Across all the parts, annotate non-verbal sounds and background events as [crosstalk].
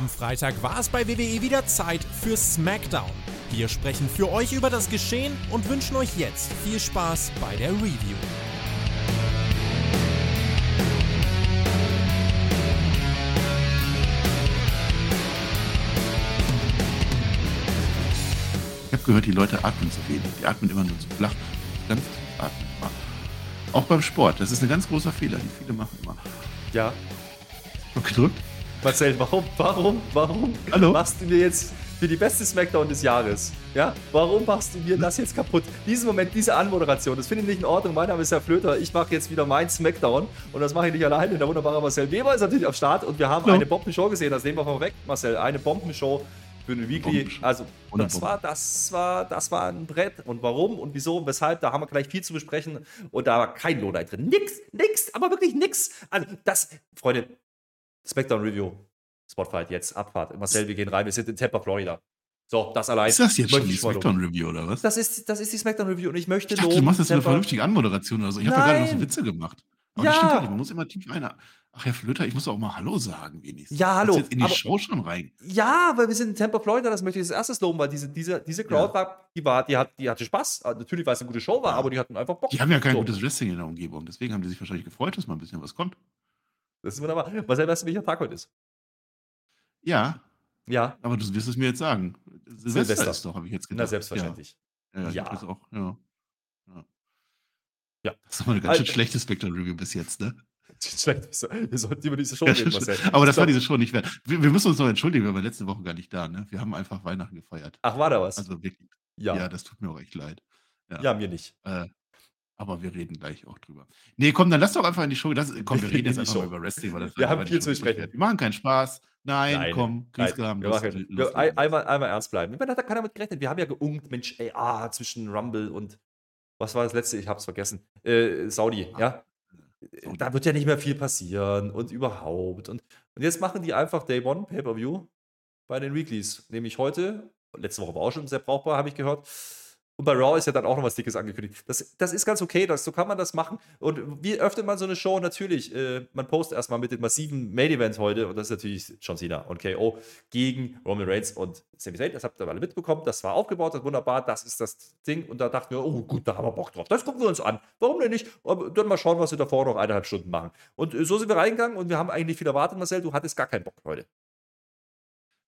Am Freitag war es bei WWE wieder Zeit für SmackDown. Wir sprechen für euch über das Geschehen und wünschen euch jetzt viel Spaß bei der Review. Ich habe gehört, die Leute atmen zu wenig. Die atmen immer nur zu flach. Ganz atmen. Auch beim Sport. Das ist ein ganz großer Fehler, den viele machen immer. Ja, Hab gedrückt. Marcel, warum, warum, warum Hallo? machst du mir jetzt für die beste Smackdown des Jahres? Ja, warum machst du mir das jetzt kaputt? Diesen Moment, diese Anmoderation, das finde ich nicht in Ordnung. Mein Name ist Herr Flöter. Ich mache jetzt wieder mein Smackdown und das mache ich nicht alleine. Der wunderbare Marcel Weber ist natürlich am Start und wir haben Hallo. eine Bombenshow gesehen. Das nehmen wir vorweg, Marcel. Eine Bombenshow für eine Weekly. Also, das war, das war, das war ein Brett. Und warum und wieso und weshalb, da haben wir gleich viel zu besprechen. Und da war kein Lowlight drin. Nix, nix, aber wirklich nix. Also, das, Freunde, Smackdown Review. Spotfight jetzt, Abfahrt. Marcel, wir gehen rein. Wir sind in Tampa, Florida. So, das allein. Ist das jetzt schon die. Smackdown-Review oder was? Das ist, das ist die Smackdown Review und ich möchte Ich dachte, du machst jetzt eine vernünftige Anmoderation oder so. Ich habe da gerade noch so. Witze gemacht. Aber Ja. das stimmt halt nicht. Man muss immer tief rein. Ach, Herr Flöter, ich muss auch mal Hallo sagen, wenigstens. Ja, hallo. Jetzt in die Aber- Show schon rein. Ja, weil wir sind in Tampa, Florida, das möchte ich als erstes loben, weil diese, diese, diese Crowd Ja. war, die war, die hat, die hatte Spaß. Also Natürlich, weil es eine gute Show war, Ja. aber die hatten einfach Bock. Die haben ja kein So, gutes Wrestling in der Umgebung. Deswegen haben die sich wahrscheinlich gefreut, dass mal ein bisschen was kommt. Das ist wunderbar. Marcel, weißt du, welcher Tag heute ist? Ja, Ja, aber du wirst es mir jetzt sagen. Silvester, Silvester. ist doch, habe ich jetzt na, gedacht. selbstverständlich. Ja, ja, Ja. auch. Ja. ja. Ja. Das ist aber eine ganz schön schlechte Spectrum-Review bis jetzt, ne? [laughs] Schlecht. Wir sollten über diese Show Ja, reden, Marcel. aber das war diese Show nicht wert. Wir, wir müssen uns noch entschuldigen, wir waren letzte Woche gar nicht da, ne? Wir haben einfach Weihnachten gefeiert. Ach, war da was? Also wirklich. ja. Ja, ja. das tut mir auch echt leid. Ja. mir nicht. Äh, aber wir reden gleich auch drüber. Nee, komm, dann lass doch einfach in die Show. Das, komm, wir [laughs] reden jetzt einfach mal über Wrestling. Weil das Wir haben viel zu besprechen. Wir machen keinen Spaß. Nein, Nein, komm, wir, ein, einmal, einmal ernst bleiben. Da hat keiner mit gerechnet. Wir haben ja geungt, Mensch, ey, ah, zwischen Rumble und was war das letzte? Ich hab's vergessen. Äh, Saudi, ja. Saudi. Da wird ja nicht mehr viel passieren und überhaupt. Und, und jetzt machen die einfach Day One Pay-Per-View bei den Weeklies. Nämlich heute, letzte Woche war auch schon sehr brauchbar, habe ich gehört. Und bei Raw ist ja dann auch noch was Dickes angekündigt. Das, das ist ganz okay, das, so kann man das machen. Und wie öffnet man so eine Show? Natürlich, äh, man postet erstmal mit dem massiven Main Event heute, und das ist natürlich John Cena und KO gegen Roman Reigns und Sami Zayn. Das habt ihr alle mitbekommen. Das war aufgebaut, das wunderbar, das ist das Ding. Und da dachten wir, oh gut, da haben wir Bock drauf. Das gucken wir uns an. Warum denn nicht? Aber dann mal schauen, was wir davor noch eineinhalb Stunden machen. Und äh, so sind wir reingegangen und wir haben eigentlich viel erwartet, Marcel. Du hattest gar keinen Bock heute.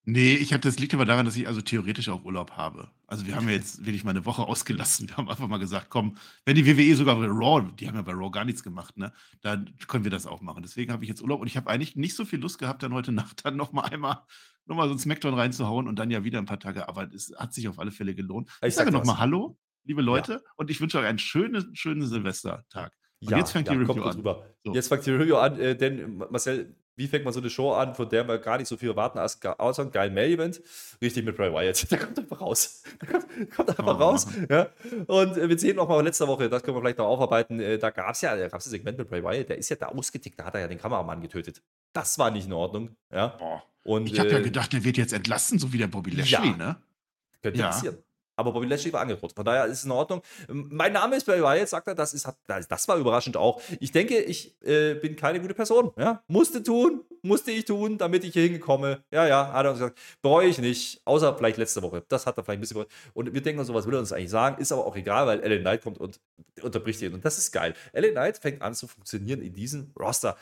Nee, ich hatte, das liegt aber daran, dass ich also theoretisch auch Urlaub habe. Also wir haben ja jetzt wirklich mal eine Woche ausgelassen. [laughs] Wir haben einfach mal gesagt, komm, wenn die WWE sogar bei Raw, die haben ja bei Raw gar nichts gemacht, ne, dann können wir das auch machen. Deswegen habe ich jetzt Urlaub und ich habe eigentlich nicht so viel Lust gehabt, dann heute [laughs] Nacht dann noch mal einmal noch mal so ein Smackdown reinzuhauen und dann ja wieder ein paar Tage. Aber es hat sich auf alle Fälle gelohnt. Ich, Ich sag sage dir noch mal was. Hallo, liebe Leute, und ich wünsche euch einen schönen, schönen Silvestertag. Und jetzt fängt die kommt Review an. So. Jetzt fängt die Review an, äh, denn Marcel, wie fängt man so eine Show an, von der wir gar nicht so viel erwarten, außer ein geilen Mail-Event? Richtig mit Bray Wyatt. [laughs] Der kommt einfach raus. Der kommt, kommt einfach man raus. Ja. Und wir sehen noch mal letzte Woche, das können wir vielleicht noch aufarbeiten, äh, da gab es ja da gab's ein Segment mit Bray Wyatt, der ist ja da ausgetickt, da hat er ja den Kameramann getötet. Das war nicht in Ordnung. Ja. Und, Ich habe ja äh, gedacht, der wird jetzt entlassen, so wie der Bobby Lashley, Ja. ne? Könnte Ja. passieren. Aber Bobby Lashley war angedroht. Von daher ist es in Ordnung. Ähm, Mein Name ist Bray Wyatt, sagt er. Das, ist, das war überraschend auch. Ich denke, ich äh, bin keine gute Person. Ja? Musste tun, musste ich tun, damit ich hier hingekomme. Ja, ja, hat er uns gesagt. Bereue ich nicht. Außer vielleicht letzte Woche. Das hat er vielleicht ein bisschen bereut. Und wir denken uns, so was will er uns eigentlich sagen. Ist aber auch egal, weil Ellen Knight kommt und unterbricht ihn. Und das ist geil. Ellen Knight fängt an zu funktionieren in diesem Roster.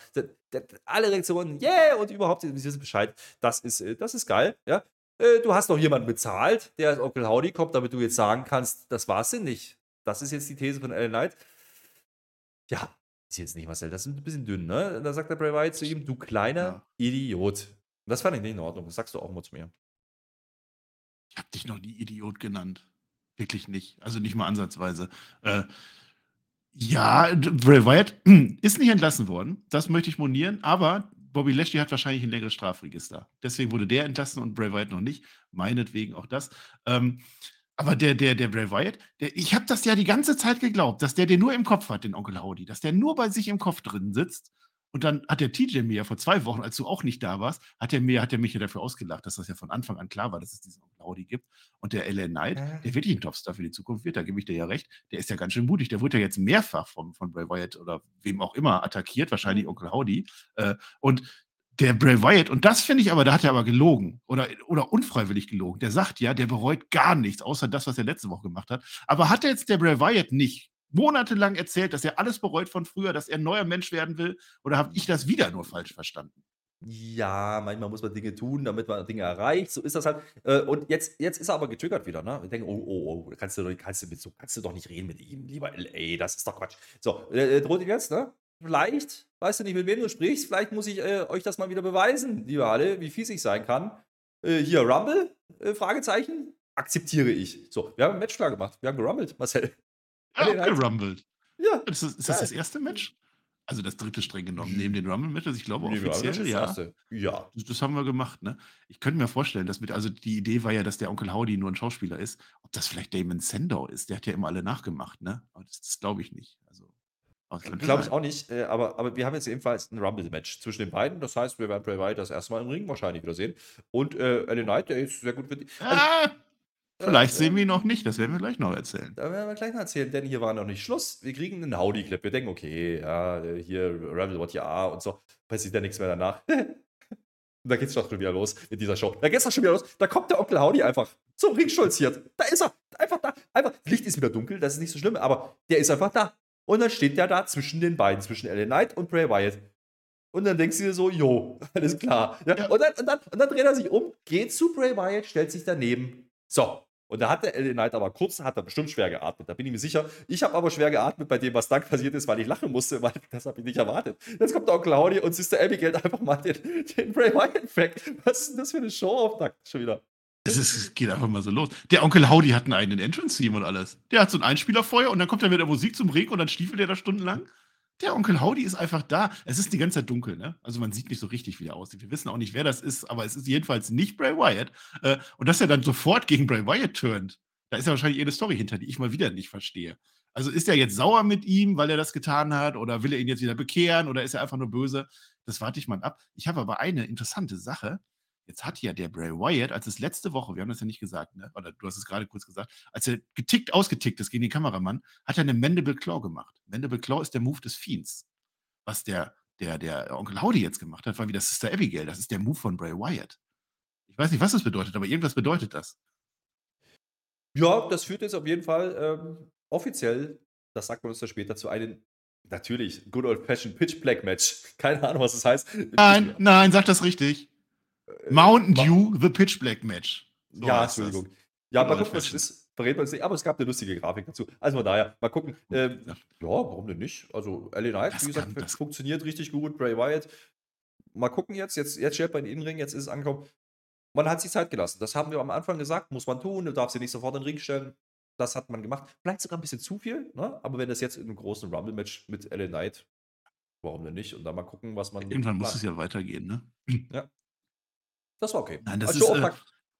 Alle Reaktionen, yeah, und überhaupt, wir wissen Bescheid. Das ist, äh, das ist geil. Ja? Äh, du hast noch jemanden bezahlt, der als Onkel Howdy kommt, damit du jetzt sagen kannst, das war's denn nicht. Das ist jetzt die These von Ellen Knight. Ja, ist jetzt nicht, Marcel, das ist ein bisschen dünn, ne? Da sagt der Bray Wyatt zu ihm, du kleiner Ja. Idiot. Das fand ich nicht in Ordnung. Das sagst du auch mal zu mir. Ich habe dich noch nie Idiot genannt. Wirklich nicht. Also nicht mal ansatzweise. Äh, ja, Bray Wyatt [clears throat] ist nicht entlassen worden. Das möchte ich monieren. Aber Bobby Lashley hat wahrscheinlich ein längeres Strafregister. Deswegen wurde der entlassen und Bray Wyatt noch nicht. Meinetwegen auch das. Ähm, aber der, der, der Bray Wyatt, der, ich habe das ja die ganze Zeit geglaubt, dass der den nur im Kopf hat, den Onkel Howdy. Dass der nur bei sich im Kopf drin sitzt. Und dann hat der TJ mir ja vor zwei Wochen, als du auch nicht da warst, hat er mir, hat er mich ja dafür ausgelacht, dass das ja von Anfang an klar war, dass es diesen Onkel Howdy gibt. Und der LA Knight, Äh. der wirklich ein Topstar für die Zukunft wird, da gebe ich dir ja recht, der ist ja ganz schön mutig. Der wurde ja jetzt mehrfach vom, von Bray Wyatt oder wem auch immer attackiert, wahrscheinlich Onkel Howdy. Äh, und der Bray Wyatt, und das finde ich aber, da hat er aber gelogen oder, oder unfreiwillig gelogen. Der sagt ja, der bereut gar nichts, außer das, was er letzte Woche gemacht hat. Aber hat er jetzt der Bray Wyatt nicht monatelang erzählt, dass er alles bereut von früher, dass er ein neuer Mensch werden will? Oder habe ich das wieder nur falsch verstanden? Ja, manchmal muss man Dinge tun, damit man Dinge erreicht. So ist das halt. Äh, und jetzt, jetzt ist er aber getriggert wieder, ne? Ich denke, oh, oh, oh, kannst du, kannst du, mit, kannst du doch nicht reden mit ihm, lieber LA, das ist doch Quatsch. So, äh, äh, droht ihm jetzt, ne? Vielleicht, weißt du nicht, mit wem du sprichst, vielleicht muss ich äh, euch das mal wieder beweisen, liebe alle, wie fies ich sein kann. Äh, hier, Rumble? Äh, Fragezeichen? Akzeptiere ich. So, wir haben ein Match klar gemacht. Wir haben gerummelt, Marcel. Ja, den halt- gerumbelt. Ja, Ist das, ist das, das erste Match? Also das dritte streng genommen, neben den Rumble-Matches, ich glaube haben offiziell, das ja. Ja. Das, das haben wir gemacht, ne? Ich könnte mir vorstellen, dass mit, also die Idee war ja, dass der Onkel Howdy nur ein Schauspieler ist. Ob das vielleicht Damon Sandow ist, der hat ja immer alle nachgemacht, ne? Aber das, das glaube ich nicht. Also, Glaube ich auch nicht, äh, aber, aber wir haben jetzt ebenfalls ein Rumble-Match zwischen den beiden. Das heißt, wir werden Bray Wyatt das erste Mal im Ring wahrscheinlich wieder sehen. Und äh, LA Knight, der ist sehr gut für die. Also, Ah, vielleicht äh, sehen wir ihn noch nicht, das werden wir gleich noch erzählen. Da werden wir gleich noch erzählen, denn hier war noch nicht Schluss. Wir kriegen einen Howdy-Clip. Wir denken, okay, ja, äh, hier Rebel What Are und so. Passiert ja nichts mehr danach. und [laughs] da geht's doch schon wieder los mit dieser Show. Da geht's doch schon wieder los. Da kommt der Onkel Howdy einfach zum Ring stolziert. Da ist er. Einfach da. Einfach. Licht ist wieder dunkel, das ist nicht so schlimm, aber der ist einfach da. Und dann steht der da zwischen den beiden, zwischen LA Knight und Bray Wyatt. Und dann denkst du dir so, jo, [laughs] alles klar. Ja, Ja. Und, dann, und, dann, und dann dreht er sich um, geht zu Bray Wyatt, stellt sich daneben. So. Und da hat der LA Knight aber kurz, hat er bestimmt schwer geatmet, da bin ich mir sicher. Ich habe aber schwer geatmet bei dem, was dann passiert ist, weil ich lachen musste, weil [laughs] das habe ich nicht erwartet. Jetzt kommt der Onkel Howdy und Sister Abigail einfach mal den, den Bray Wyatt weg. Was ist denn das für eine Show-Auftakt schon wieder? Es, ist, geht einfach mal so los. Der Onkel Howdy hat einen eigenen Entrance-Team und alles. Der hat so ein Einspielerfeuer und dann kommt er mit der Musik zum Ring und dann stiefelt er da stundenlang. Der Onkel Howdy ist einfach da. Es ist die ganze Zeit dunkel, ne? Also man sieht nicht so richtig, wie der aussieht. Wir wissen auch nicht, wer das ist, aber es ist jedenfalls nicht Bray Wyatt. Äh, und dass er dann sofort gegen Bray Wyatt turnt, da ist ja wahrscheinlich eine Story hinter, die ich mal wieder nicht verstehe. Also ist er jetzt sauer mit ihm, weil er das getan hat, oder will er ihn jetzt wieder bekehren, oder ist er einfach nur böse? Das warte ich mal ab. Ich habe aber eine interessante Sache. Jetzt hat ja der Bray Wyatt, als es letzte Woche, wir haben das ja nicht gesagt, ne? oder du hast es gerade kurz gesagt, als er getickt, ausgetickt ist gegen den Kameramann, hat er eine Mandible Claw gemacht. Mandible Claw ist der Move des Fiends. Was der, der, der Onkel Howdy jetzt gemacht hat, war wie das Sister Abigail. Das ist der Move von Bray Wyatt. Ich weiß nicht, was das bedeutet, aber irgendwas bedeutet das. Ja, das führt jetzt auf jeden Fall ähm, offiziell, das sagt man uns ja später, zu einem, natürlich, Good Old Fashioned Pitch Black Match. [laughs] Keine Ahnung, was das heißt. Nein, nein, sag das richtig. Äh, Mountain Dew, The Pitch Black Match. So ja, das. Entschuldigung. Ja, mal Good gucken, was ist. Verrät man es nicht, aber es gab eine lustige Grafik dazu. Also von daher, mal gucken. Ähm, Ja. ja, warum denn nicht? Also, LA Knight, Das wie gesagt, kann- funktioniert richtig gut. Bray Wyatt. Mal gucken jetzt. Jetzt, jetzt stellt man den Innenring, jetzt ist es angekommen. Man hat sich Zeit gelassen. Das haben wir am Anfang gesagt, muss man tun. Du darfst sie nicht sofort in den Ring stellen. Das hat man gemacht. Vielleicht sogar ein bisschen zu viel, ne? aber wenn das jetzt in einem großen Rumble-Match mit LA Knight, warum denn nicht? Und dann mal gucken, was man. Irgendwann muss es ja weitergehen, ne? Das war okay. Nein, das Als ist, äh,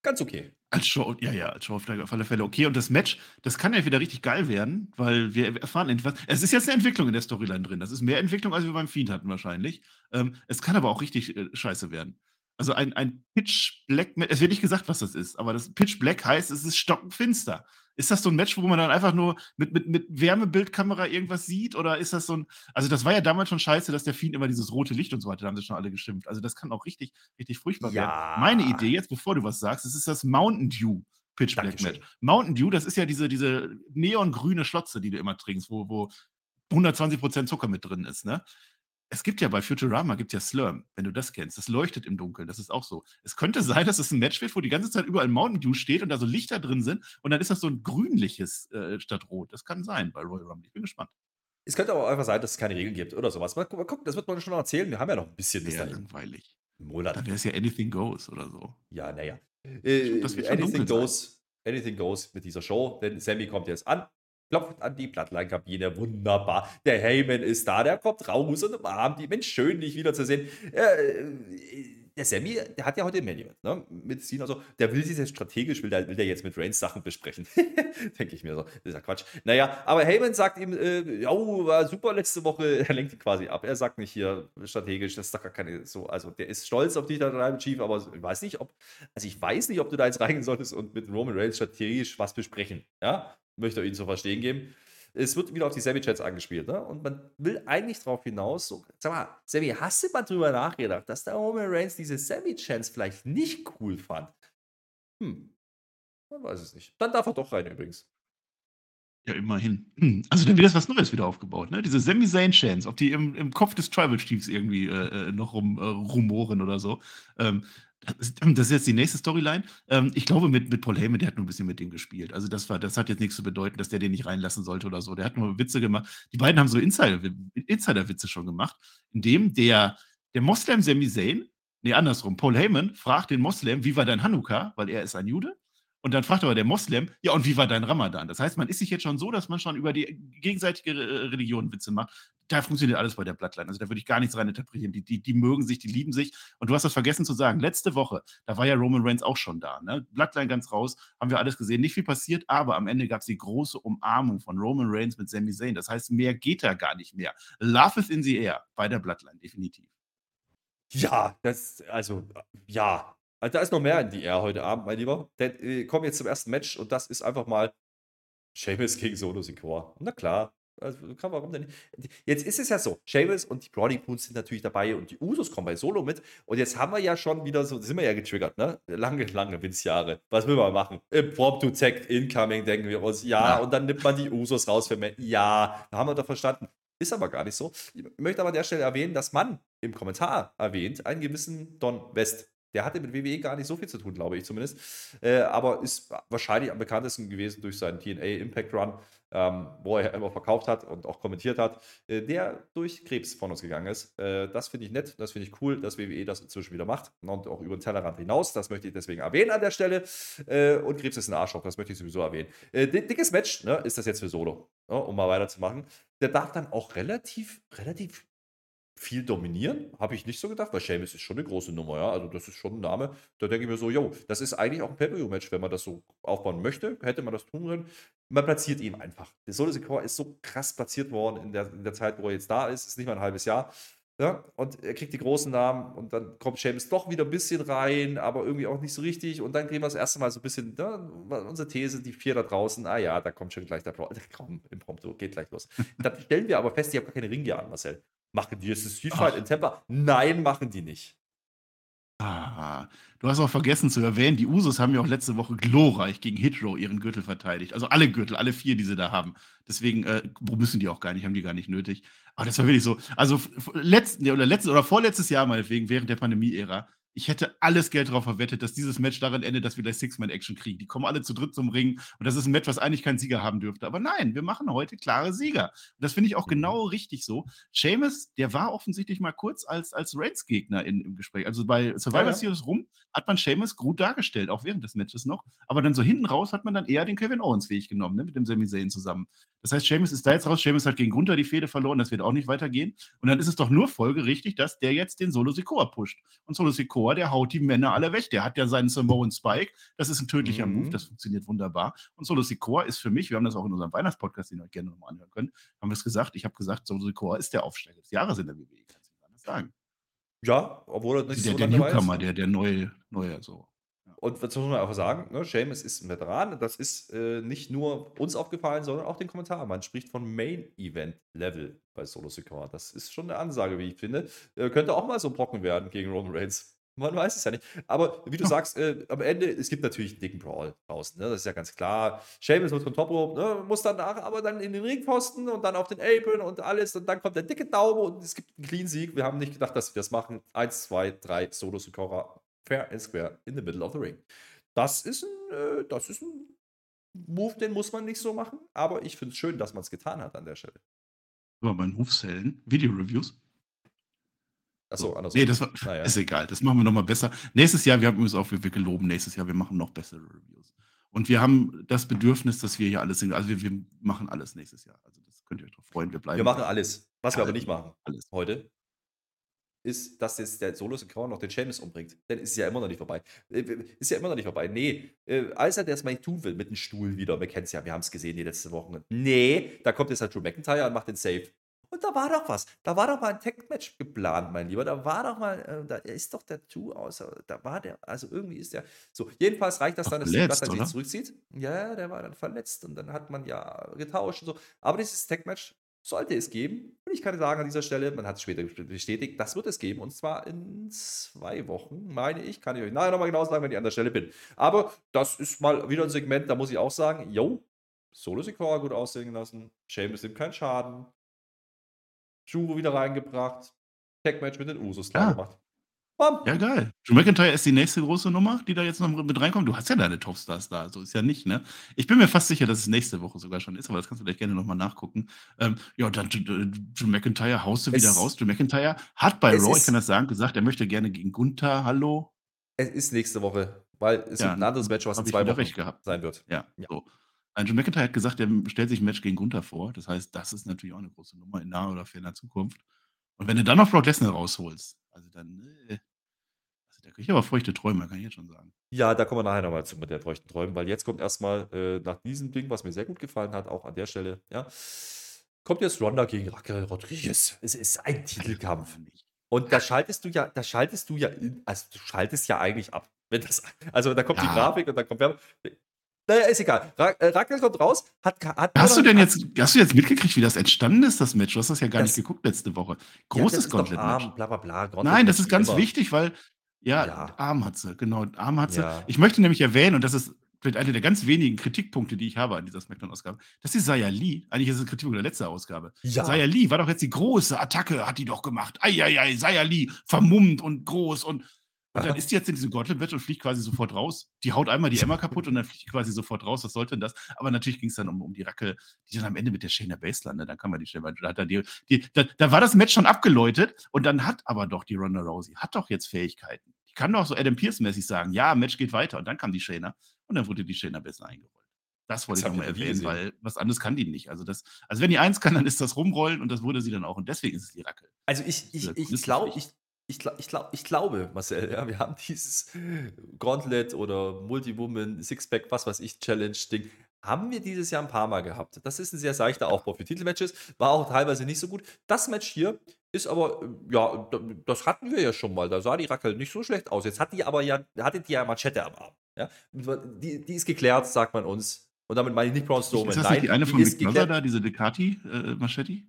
ganz okay. Als Show, ja, ja, als Showauftrag auf alle Fälle okay. Und das Match, das kann ja wieder richtig geil werden, weil wir erfahren etwas. Es ist jetzt eine Entwicklung in der Storyline drin. Das ist mehr Entwicklung, als wir beim Fiend hatten, wahrscheinlich. Ähm, es kann aber auch richtig äh, scheiße werden. Also ein, ein Pitch Black es wird nicht gesagt, was das ist, aber das Pitch Black heißt, es ist stockenfinster. Ist das so ein Match, wo man dann einfach nur mit, mit, mit Wärmebildkamera irgendwas sieht? Oder ist das so ein. Also, das war ja damals schon scheiße, dass der Fiend immer dieses rote Licht und so hatte, da haben sie schon alle geschimpft. Also, das kann auch richtig, richtig furchtbar Ja. werden. Meine Idee, jetzt bevor du was sagst, das ist das Mountain Dew Pitch Black. Match. Mountain Dew, das ist ja diese, diese neongrüne Schlotze, die du immer trinkst, wo, wo 120% Zucker mit drin ist, ne? Es gibt ja bei Futurama gibt ja Slurm, wenn du das kennst. Das leuchtet im Dunkeln, das ist auch so. Es könnte [laughs] sein, dass es ein Match wird, wo die ganze Zeit überall Mountain Dew steht und da so Lichter drin sind und dann ist das so ein grünliches äh, statt rot. Das kann sein bei Royal Rumble. Ich bin gespannt. Es könnte aber auch einfach sein, dass es keine Regeln gibt oder sowas. Mal, mal gucken, das wird man schon noch erzählen. Wir haben ja noch ein bisschen bis dahin. langweilig. Monat. Dann wäre es ja Anything Goes oder so. Ja, naja. Äh, anything sein. Anything goes mit dieser Show, denn Sammy kommt jetzt an, klopft an die Bloodline-Kabine. Wunderbar. Der Heyman ist da, der kommt raus und umarmt die. Mensch, schön, dich wiederzusehen. Äh, der Sammy, der hat ja heute ein Main-Event, ne? Mit Cena so. Der will sich jetzt strategisch, will der, will der jetzt mit Reigns Sachen besprechen. [laughs] Denke ich mir so. Das ist ja Quatsch. Naja, aber Heyman sagt ihm, äh, war super letzte Woche. [laughs] Er lenkt ihn quasi ab. Er sagt nicht hier strategisch, das ist doch gar keine so. Also, der ist stolz auf dich, der Tribal Chief, aber ich weiß nicht, ob, also ich weiß nicht, ob du da jetzt reingehen solltest und mit Roman Reigns strategisch was besprechen. Ja, möchte er ihnen zu verstehen geben. Es wird wieder auf die Sammy-Chats angespielt, ne? Und man will eigentlich darauf hinaus, so, sag mal, Sammy, hast du mal drüber nachgedacht, dass der Roman Reigns diese Sammy-Chats vielleicht nicht cool fand? Hm. Man weiß es nicht. Dann darf er doch rein übrigens. Ja, immerhin. Also dann wird das was Neues wieder aufgebaut, ne? Diese Sami Zayn Chance, ob die im, im Kopf des Tribal Chiefs irgendwie äh, äh noch rum, äh, rumoren oder so. Ähm, das, ist, jetzt die nächste Storyline. Ähm, ich glaube, mit, mit Paul Heyman, der hat nur ein bisschen mit dem gespielt. Also das war, das hat jetzt nichts zu bedeuten, dass der den nicht reinlassen sollte oder so. Der hat nur Witze gemacht. Die beiden haben so Insider-Witze Insider schon gemacht, indem der, der Moslem Sami Zayn, nee, andersrum, Paul Heyman fragt den Moslem, wie war dein Hanukkah, weil er ist ein Jude. Und dann fragt aber der Moslem, ja, und wie war dein Ramadan? Das heißt, man ist sich jetzt schon so, dass man schon über die gegenseitige Religion Witze macht. Da funktioniert alles bei der Bloodline. Also da würde ich gar nichts rein interpretieren. Die, die, die mögen sich, die lieben sich. Und du hast das vergessen zu sagen. Letzte Woche, da war ja Roman Reigns auch schon da. Ne? Bloodline ganz raus, haben wir alles gesehen. Nicht viel passiert, aber am Ende gab es die große Umarmung von Roman Reigns mit Sami Zayn. Das heißt, mehr geht da gar nicht mehr. Love is in the air bei der Bloodline, definitiv. Ja, das, also, ja, also, da ist noch mehr in die Air heute Abend, mein Lieber. Denn wir kommen jetzt zum ersten Match und das ist einfach mal Sheamus gegen Solo Sikoa. Na klar. Also, warum denn nicht? Jetzt ist es ja so, Sheamus und die Brownie Poons sind natürlich dabei und die Usos kommen bei Solo mit. Und jetzt haben wir ja schon wieder so, sind wir ja getriggert, ne? Lange, lange Winzjahre. Was will man machen? Impromptu Tech Incoming, denken wir uns. Ja, ja, und dann nimmt man die Usos raus für mehr. Ja, da haben wir doch verstanden. Ist aber gar nicht so. Ich möchte aber an der Stelle erwähnen, dass man im Kommentar erwähnt einen gewissen Don West. Der hatte mit WWE gar nicht so viel zu tun, glaube ich zumindest. Äh, aber ist wahrscheinlich am bekanntesten gewesen durch seinen TNA Impact Run, ähm, wo er immer verkauft hat und auch kommentiert hat, äh, der durch Krebs von uns gegangen ist. Äh, das finde ich nett, das finde ich cool, dass WWE das inzwischen wieder macht und auch über den Tellerrand hinaus. Das möchte ich deswegen erwähnen an der Stelle. Äh, und Krebs ist ein Arschloch, das möchte ich sowieso erwähnen. Äh, dickes Match ne, ist das jetzt für Solo, ne, um mal weiterzumachen. Der darf dann auch relativ, relativ viel dominieren, habe ich nicht so gedacht, weil Sheamus ist schon eine große Nummer, ja. Also das ist schon ein Name. Da denke ich mir so, yo, das ist eigentlich auch ein Pay-Per-View-Match, wenn man das so aufbauen möchte, hätte man das tun können. Man platziert ihn einfach. Der Solo Secure ist so krass platziert worden in der, in der Zeit, wo er jetzt da ist. Ist nicht mal ein halbes Jahr. Ja, und er kriegt die großen Namen und dann kommt James doch wieder ein bisschen rein, aber irgendwie auch nicht so richtig. Und dann kriegen wir das erste Mal so ein bisschen, ja, unsere These, die vier da draußen, ah ja, da kommt schon gleich der Pro [laughs] Komm, Impromptu, geht gleich los. dann stellen wir aber fest, die haben gar keine Ringe an, Marcel. Machen die es Street Fight in Tampa? Nein, machen die nicht. Ah, du hast auch vergessen zu erwähnen, die Usos haben ja auch letzte Woche glorreich gegen Hitro ihren Gürtel verteidigt. Also alle Gürtel, alle vier, die sie da haben. Deswegen äh, müssen die auch gar nicht, haben die gar nicht nötig. Aber das war wirklich so. Also letzten oder letztes oder vorletztes Jahr meinetwegen, während der Pandemie-Ära, ich hätte alles Geld darauf verwettet, dass dieses Match darin endet, dass wir gleich Six-Man-Action kriegen. Die kommen alle zu dritt zum Ring und das ist ein Match, was eigentlich keinen Sieger haben dürfte. Aber nein, wir machen heute klare Sieger. Und das finde ich auch mhm. genau richtig so. Seamus, der war offensichtlich mal kurz als, als Reigns-Gegner im Gespräch. Also bei Survivor ja, Series rum hat man Seamus gut dargestellt, auch während des Matches noch. Aber dann so hinten raus hat man dann eher den Kevin Owens fähig genommen, ne, mit dem Sami Zayn zusammen. Das heißt, Seamus ist da jetzt raus. Seamus hat gegen Gunther die Fehde verloren. Das wird auch nicht weitergehen. Und dann ist es doch nur folgerichtig, dass der jetzt den Solo Sikoa pusht. Und Solo Sikoa, der haut die Männer alle weg. Der hat ja seinen Samoan Spike. Das ist ein tödlicher mhm. Move. Das funktioniert wunderbar. Und Solo Sikoa ist für mich, wir haben das auch in unserem Weihnachtspodcast, den ihr euch gerne nochmal anhören könnt, haben wir es gesagt. Ich habe gesagt, Solo Sikoa ist der Aufsteiger des Jahres in der WWE. Kann ich anders sagen. Ja, obwohl er nicht der, so der Newcomer, der, der neue, neue, so. Und das muss man einfach sagen, ne, Seamus ist ein Veteran. Das ist äh, nicht nur uns aufgefallen, sondern auch den Kommentaren. Man spricht von Main-Event-Level bei Solo Secure. Das ist schon eine Ansage, wie ich finde. Äh, könnte auch mal so Brocken werden gegen Roman Reigns. Man weiß es ja nicht. Aber wie du sagst, äh, am Ende, es gibt natürlich einen dicken Brawl draußen. Ne? Das ist ja ganz klar. Seamus wird von Top Rope, ne? muss danach aber dann in den Ringpfosten und dann auf den Apron und alles. Und dann kommt der dicke Daumen und es gibt einen Clean-Sieg. Wir haben nicht gedacht, dass wir das machen. Eins, zwei, drei Solo Secure fair and square in the middle of the ring. Das ist ein, äh, das ist ein Move, den muss man nicht so machen, aber ich finde es schön, dass man es getan hat an der Stelle. Aber bei Hufsellen, Video-Reviews. Achso, anders. Nee, das war, naja. ist egal. Das machen wir nochmal besser. Nächstes Jahr, wir haben übrigens auch, wir, wir geloben nächstes Jahr, wir machen noch bessere Reviews. Und wir haben das Bedürfnis, dass wir hier alles singen. Also wir, wir machen alles nächstes Jahr. Also das könnt ihr euch drauf freuen. Wir bleiben. Wir machen alles. Was wir aber nicht machen. Alles. Heute ist, dass jetzt der Solo Secure noch den Seamus umbringt. Dann ist es ja immer noch nicht vorbei. Äh, ist ja immer noch nicht vorbei. Nee, äh, als er das mal tun will mit dem Stuhl wieder, wir kennen es ja, wir haben es gesehen die letzten Wochen. Nee, da kommt jetzt halt Drew McIntyre und macht den Safe. Und da war doch was. Da war doch mal ein Tech-Match geplant, mein Lieber. Da war doch mal, äh, da ist doch der Two außer, da war der, also irgendwie ist der. So, jedenfalls reicht das dann, dass verletzt, der Blatt oder? sich zurückzieht. Ja, der war dann verletzt und dann hat man ja getauscht und so. Aber dieses Tech-Match sollte es geben. Und ich kann sagen an dieser Stelle, man hat es später bestätigt, das wird es geben. Und zwar in zwei Wochen, meine ich. Kann ich euch nachher nochmal genau sagen, wenn ich an der Stelle bin. Aber das ist mal wieder ein Segment, da muss ich auch sagen, yo, Solo Secura gut aussehen lassen. Sheamus nimmt keinen Schaden. Juro wieder reingebracht. Tech-Match mit den Usos klar Ja. gemacht. Bam. Ja, geil. Drew McIntyre ist die nächste große Nummer, die da jetzt noch mit reinkommt. Du hast ja deine Topstars da, so ist ja nicht, ne? Ich bin mir fast sicher, dass es nächste Woche sogar schon ist, aber das kannst du vielleicht gerne nochmal nachgucken. Ähm, ja, dann äh, Drew McIntyre haust du wieder Es- raus. Drew McIntyre hat bei Raw, ich kann das sagen, gesagt, er möchte gerne gegen Gunther, hallo. Es ist nächste Woche, weil es Ja, ein anderes Match, was in zwei wieder Wochen recht gehabt. sein wird. Ja, Ja. so. Ein Drew McIntyre hat gesagt, er stellt sich ein Match gegen Gunther vor. Das heißt, das ist natürlich auch eine große Nummer in naher oder ferner Zukunft. Und wenn du dann noch Brock Lesnar rausholst, also dann, äh, da kriege ich aber feuchte Träume, kann ich jetzt schon sagen. Ja, da kommen wir nachher nochmal zu mit der feuchten Träumen, weil jetzt kommt erstmal äh, nach diesem Ding, was mir sehr gut gefallen hat, auch an der Stelle, ja, kommt jetzt Ronda gegen Raquel Rodriguez. Es ist ein Titelkampf. Und da schaltest du ja, da schaltest du ja, in, also du schaltest ja eigentlich ab. Wenn das, also da kommt die Ja. Grafik und dann kommt Werbung. Naja, ist egal. Ra äh, Raquel kommt raus, hat, hat Hast du denn jetzt, hast du jetzt mitgekriegt, wie das entstanden ist, das Match? Du hast das ja gar Das- nicht geguckt letzte Woche. Ja, Großes doch Gauntlet-Match. bla bla bla. Gauntlet Nein, das ist ganz immer. wichtig, weil, ja, Ja. Arm hat sie, genau, Arm hat sie. Ja. Ich möchte nämlich erwähnen, und das ist vielleicht einer der ganz wenigen Kritikpunkte, die ich habe an dieser Smackdown-Ausgabe, dass die Saya Lee, eigentlich ist es ein Kritikpunkt der letzten Ausgabe, Ja. Saya Lee war doch jetzt die große Attacke, hat die doch gemacht. Eieiei, Saya Lee, vermummt und groß und, und dann ist die jetzt in diesem Gauntlet-Match und fliegt quasi sofort raus. Die haut einmal die Emma kaputt und dann fliegt die quasi sofort raus. Was sollte denn das? Aber natürlich ging es dann um, um die Racke, die dann am Ende mit der Shayna Baszler, ne? dann kann man die schnell, da, die, die, da, da war das Match schon abgeläutet und dann hat aber doch die Ronda Rousey, hat doch jetzt Fähigkeiten. Die kann doch so Adam Pierce-mäßig sagen, ja, Match geht weiter und dann kam die Shayna und dann wurde die Shayna Baszler eingerollt. Das wollte Das ich nochmal erwähnen, gesehen. weil was anderes kann die nicht. Also, das, also wenn die eins kann, dann ist das rumrollen und das wurde sie dann auch. Und deswegen ist es die Racke. Also ich, ich, ich, glaube, ich, ich, ich, glaub, ich glaube, Marcel, ja, wir haben dieses Gauntlet oder Multi-Woman, Sixpack, was weiß ich, Challenge-Ding, haben wir dieses Jahr ein paar Mal gehabt. Das ist ein sehr seichter Aufbau für Titelmatches, war auch teilweise nicht so gut. Das Match hier ist aber, äh, ja, das hatten wir ja schon mal. Da sah die Rackel nicht so schlecht aus. Jetzt hat die aber ja, hatte die ja Manschette am Arm. Ja? Die, die ist geklärt, sagt man uns. Und damit meine ich nicht Braun Strowman. ist das Nein, die eine von Big Brother da, diese Ducati äh, Machetti?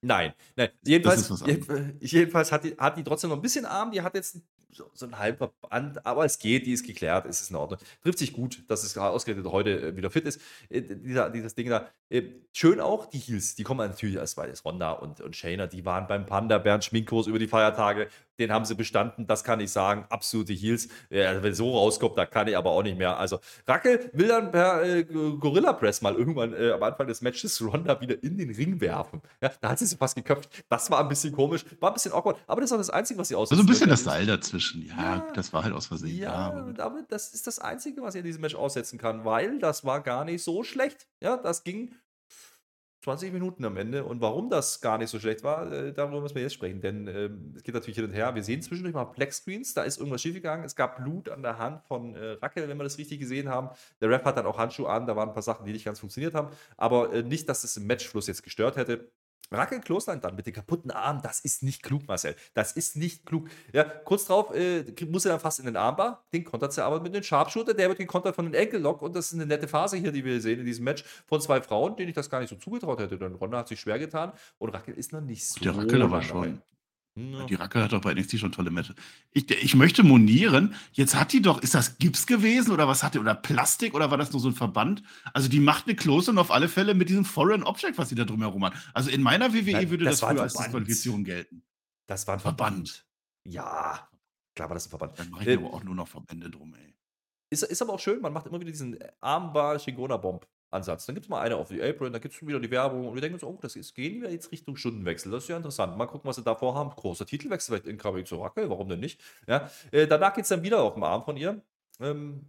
Nein, nein. Jedenfalls, [laughs] jedenfalls hat, die, hat die trotzdem noch ein bisschen Arm. Die hat jetzt so, so ein halber Band, aber es geht, die ist geklärt, es ist in Ordnung. Trifft sich gut, dass es ausgerechnet heute äh, wieder fit ist. Äh, dieser, dieses Ding da. Äh, schön auch, die Heels, die kommen natürlich als zweites. Ronda und, und Shayna, die waren beim Panda Bernd Schminkkurs über die Feiertage. Den haben sie bestanden, das kann ich sagen. Absolute Heels. Ja, also wenn so rauskommt, da kann ich aber auch nicht mehr. Also, Rackel will dann per äh, Gorilla Press mal irgendwann äh, am Anfang des Matches Ronda wieder in den Ring werfen. Ja, da hat sie sie fast geköpft. Das war ein bisschen komisch, war ein bisschen awkward, aber das ist auch das Einzige, was sie aussetzt. Also ein bisschen das Seil dazwischen. Ja, Ja. das war halt aus Versehen. Ja, gut. aber das ist das Einzige, was ihr in diesem Match aussetzen kann, weil das war gar nicht so schlecht. Ja, das ging 20 Minuten am Ende. Und warum das gar nicht so schlecht war, äh, darüber müssen wir jetzt sprechen. Denn ähm, es geht natürlich hin und her. Wir sehen zwischendurch mal Black Screens, da ist irgendwas schiefgegangen. Es gab Blut an der Hand von äh, Rackel, wenn wir das richtig gesehen haben. Der Ref hat dann auch Handschuhe an, da waren ein paar Sachen, die nicht ganz funktioniert haben. Aber äh, nicht, dass es im Matchfluss jetzt gestört hätte. Rackel Kloslein dann mit den kaputten Armen, das ist nicht klug, Marcel. Das ist nicht klug. Ja, kurz drauf äh, muss er dann fast in den Armbar. Den kontert sie aber mit dem Sharpshooter. Der wird gekontert von den Enkellock. Und das ist eine nette Phase hier, die wir sehen in diesem Match von zwei Frauen, denen ich das gar nicht so zugetraut hätte. Denn Ronda hat sich schwer getan und Rackel ist noch nicht so. Der Rackel aber lange schon. Ja. Die Racke hat doch bei NXT schon tolle Matches. Ich, ich möchte monieren, jetzt hat die doch, ist das Gips gewesen oder was hat die, oder Plastik oder war das nur so ein Verband? Also die macht eine Close und auf alle Fälle mit diesem Foreign Object, was sie da drumherum hat. Also in meiner WWE Nein, würde das das, früher als Verband. Disqualifikation gelten. Das war ein Verband. Ja, klar war das ein Verband. Dann mache ich Äh, aber auch nur noch Verbände drum, ey. Ist, ist aber auch schön, man macht immer wieder diesen armbar shigona bomb ansatz Dann gibt es mal eine auf die Apron, dann gibt es wieder die Werbung und wir denken uns, oh, das ist, gehen wir jetzt Richtung Stundenwechsel. Das ist ja interessant. Mal gucken, was sie davor haben. Großer Titelwechsel, vielleicht in Kabel zu Rackel, warum denn nicht? Ja, äh, danach geht es dann wieder auf den Arm von ihr. Ähm,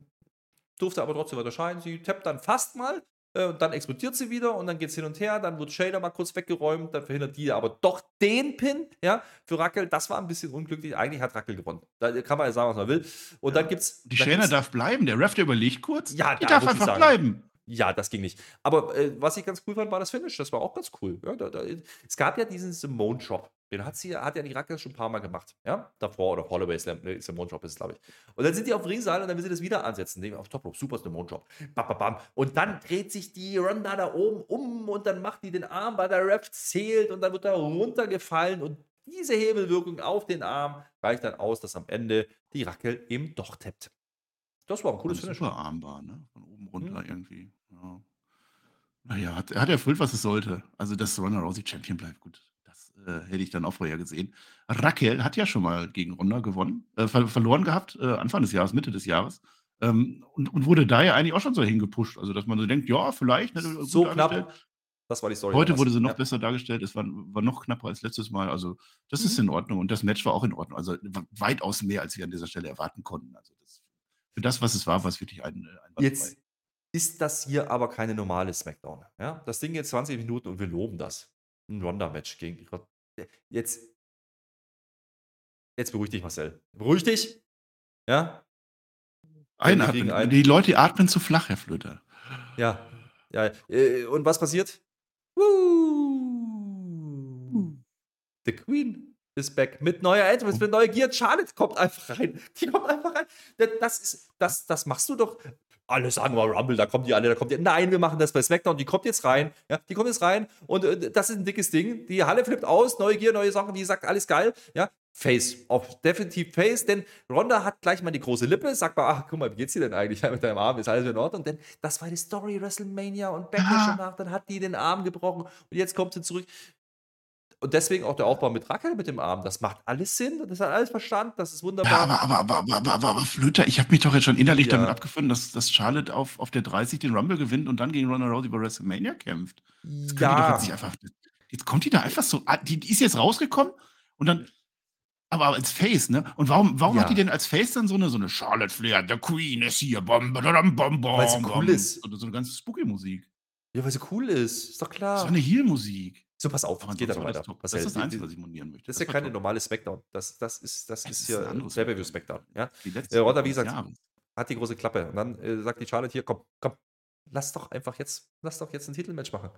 durfte aber trotzdem weiter scheinen. Sie tappt dann fast mal. äh, und Dann explodiert sie wieder und dann geht es hin und her. Dann wird Shader mal kurz weggeräumt. Dann verhindert die aber doch den Pin ja, für Rackel. Das war ein bisschen unglücklich. Eigentlich hat Rackel gewonnen. Da kann man ja sagen, was man will. Und dann gibt es. Die Shayna darf bleiben. Der Ref, der überlegt kurz. Ja, die da darf einfach sagen. bleiben. Ja, das ging nicht. Aber äh, was ich ganz cool fand, war das Finish. Das war auch ganz cool. Ja, da, da, es gab ja diesen Simone Drop. Den hat, sie, hat ja die Rackers schon ein paar Mal gemacht. Ja, davor oder Holloway Slam, ne, Simone Drop ist es, glaube ich. Und dann sind die auf Ringseil und dann will sie das wieder ansetzen. Nehmen auf Top Rope, super Simone Drop. Bam, bam, bam. Und dann dreht sich die Ronda da oben um und dann macht die den Arm, weil der Ref zählt und dann wird er runtergefallen und diese Hebelwirkung auf den Arm reicht dann aus, dass am Ende die Rackel eben doch tappt. Das war ein cooles Finish. super Armbar, ne? Von oben runter Mhm. irgendwie. Ja. Naja, hat, er hat erfüllt, was es sollte. Also, dass Ronda Rousey Champion bleibt, gut. Das äh, hätte ich dann auch vorher gesehen. Raquel hat ja schon mal gegen Ronda gewonnen, äh, ver verloren gehabt, äh, Anfang des Jahres, Mitte des Jahres. Ähm, und, und wurde da ja eigentlich auch schon so hingepusht. Also, dass man so denkt, ja, vielleicht. ne, So knapp. Das war die Story. Heute wurde sie noch Ja. besser dargestellt. Es war, war noch knapper als letztes Mal. Also, das ist Mhm. in Ordnung. Und das Match war auch in Ordnung. Also, we- weitaus mehr, als wir an dieser Stelle erwarten konnten. Also, das, für das, was es war, war es wirklich ein, äh, ein Jetzt ist das hier aber keine normale Smackdown. Ja? Das Ding jetzt 20 Minuten und wir loben das. Ein Ronda-Match gegen. Jetzt. Jetzt beruhig dich, Marcel. Beruhig dich. Ja? Einatmen. einen- Die Leute atmen zu flach, Herr Flöter. Ja. ja. äh, Und was passiert? Woo! The Queen is back mit neuer Entrance, mit neuer Gier. Charlotte kommt einfach rein. Die kommt einfach rein. Das ist, das, das machst du doch. Alle sagen mal Rumble, da kommen die alle, da kommt die. Nein, wir machen das bei SmackDown. Die kommt jetzt rein. Ja, die kommt jetzt rein und äh, das ist ein dickes Ding. Die Halle flippt aus, neue Gier, neue Sachen. Die sagt alles geil. Ja, Face, auf definitiv Face, denn Ronda hat gleich mal die große Lippe, sagt mal, ach, guck mal, wie geht's dir denn eigentlich [laughs] mit deinem Arm? Ist alles in Ordnung? Denn das war die Story WrestleMania und Backlash Ja. danach, dann hat die den Arm gebrochen und jetzt kommt sie zurück. Und deswegen auch der Aufbau mit Rackel mit dem Arm. Das macht alles Sinn, das hat alles verstanden, das ist Ja, wunderbar. aber, aber, aber, aber, aber, aber, aber Flöter, ich habe mich doch jetzt schon innerlich Ja. damit abgefunden, dass, dass Charlotte auf, auf der 30 den Rumble gewinnt und dann gegen Ronda Rousey bei WrestleMania kämpft. Das die doch ja, jetzt einfach. Jetzt kommt die da einfach so. ah, Die, die ist jetzt rausgekommen und dann. Aber als Face, ne? Und warum, warum Ja. hat die denn als Face dann so eine, so eine Charlotte Flair, the Queen ist hier, bom, bom, bom, bom, Weil sie cool bom. ist. Oder so eine ganze Spooky-Musik. ja, weil sie cool ist, ist doch So klar. eine Heal-Musik. So, pass auf, geht dann das weiter. Das Marcel, ist das Einzige, was ich monieren möchte. Das ist ja keine top. normale Smackdown. Das, das ist, das ist hier ein Pay-Per-View Smackdown. Ja? Äh, Ronda, wie gesagt, hat die große Klappe. Und dann äh, sagt die Charlotte hier, komm, komm, lass doch einfach jetzt, lass doch jetzt ein Titelmatch machen.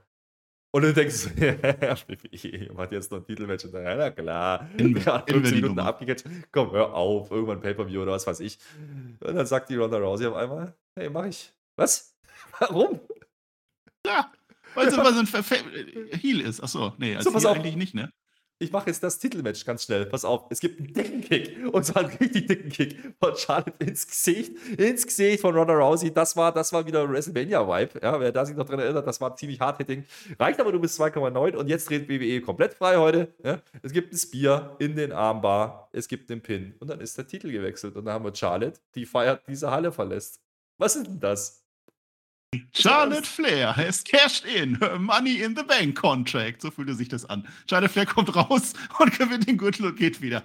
Und dann denkst du, [laughs] ja, macht jetzt noch ein Titelmatch. Und dann, ja, na klar, 15 die [laughs] Minuten abgecatcht. Komm, hör auf, irgendwann Pay-Per-View oder was weiß ich. Und dann sagt die Ronda Rousey auf einmal, hey, mach ich. Was? [laughs] Warum? Ja, weil sie [laughs] immer so ein Ver- Ver- Heal ist. Achso, nee, als So, pass Heal auf. eigentlich nicht, ne? Ich mache jetzt das Titelmatch ganz schnell. Pass auf, es gibt einen dicken Kick. Und zwar einen richtig dicken Kick von Charlotte ins Gesicht. Ins Gesicht von Ronda Rousey. Das war, das war wieder WrestleMania-Vibe. Ja, wer da sich noch dran erinnert, das war ziemlich hard-hitting. Reicht aber nur bis 2,9 und jetzt dreht WWE komplett frei heute. Ja, es gibt ein Spear in den Armbar. Es gibt den Pin. Und dann ist der Titel gewechselt. Und dann haben wir Charlotte, die feiert diese Halle verlässt. Was ist denn das? Charlotte Flair has cashed in Money in the Bank Contract. So fühlte sich das an. Charlotte Flair kommt raus [laughs] und gewinnt den Gürtel und geht wieder.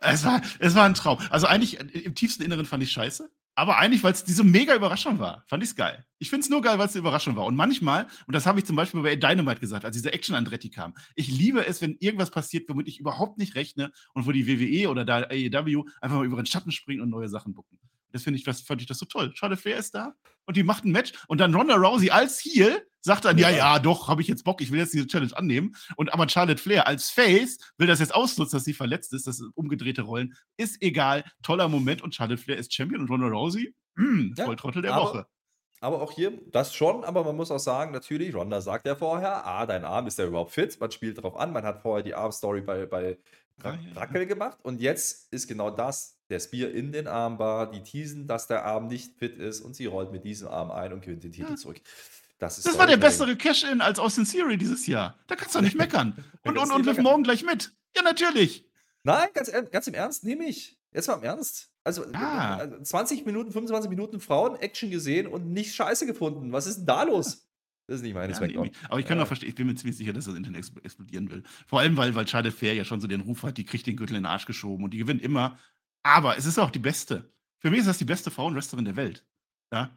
Es war, es war ein Traum. Also eigentlich äh, im tiefsten Inneren fand ich scheiße. Aber eigentlich, weil es diese mega Überraschung war, fand ich es geil. Ich finde es nur geil, weil es eine Überraschung war. Und manchmal, und das habe ich zum Beispiel bei Dynamite gesagt, als diese Action Andretti kam, ich liebe es, wenn irgendwas passiert, womit ich überhaupt nicht rechne und wo die WWE oder da AEW einfach mal über den Schatten springen und neue Sachen bucken. Das finde ich, das fand ich das so toll. Charlotte Flair ist da und die macht ein Match und dann Ronda Rousey als Heel sagt dann, ja, ja, doch, habe ich jetzt Bock, ich will jetzt diese Challenge annehmen. Und aber Charlotte Flair als Face will das jetzt ausnutzen, dass sie verletzt ist, das sind umgedrehte Rollen. Ist egal, toller Moment und Charlotte Flair ist Champion und Ronda Rousey, mh, Ja, Volltrottel der aber- Woche. Aber auch hier, das schon, aber man muss auch sagen, natürlich, Ronda sagt ja vorher, ah, dein Arm ist ja überhaupt fit, man spielt darauf an, man hat vorher die Armstory bei, bei Ra Ja, ja. Rackel gemacht und jetzt ist genau das, der Spear in den Armbar, die teasen, dass der Arm nicht fit ist und sie rollt mit diesem Arm ein und gewinnt den Titel Ja. zurück. Das, ist Das war der bessere Cash-In als Austin Theory dieses Jahr. Da kannst du doch nicht [laughs] meckern. Und, und, und meckern. Morgan gleich mit. Ja, natürlich. Nein, ganz, ganz im Ernst, nehme ich. Jetzt mal im Ernst. Also Ah. äh, 20 Minuten, 25 Minuten Frauen-Action gesehen und nicht scheiße gefunden. Was ist denn da los? Das ist nicht meine Ja, Smackdown. aber ich kann Ja. auch verstehen, ich bin mir ziemlich sicher, dass das Internet ex- explodieren will. Vor allem, weil, weil Charlotte Fair ja schon so den Ruf hat, die kriegt den Gürtel in den Arsch geschoben und die gewinnt immer. Aber es ist auch die beste. Für mich ist das die beste Frauenwrestlerin der Welt. Ja?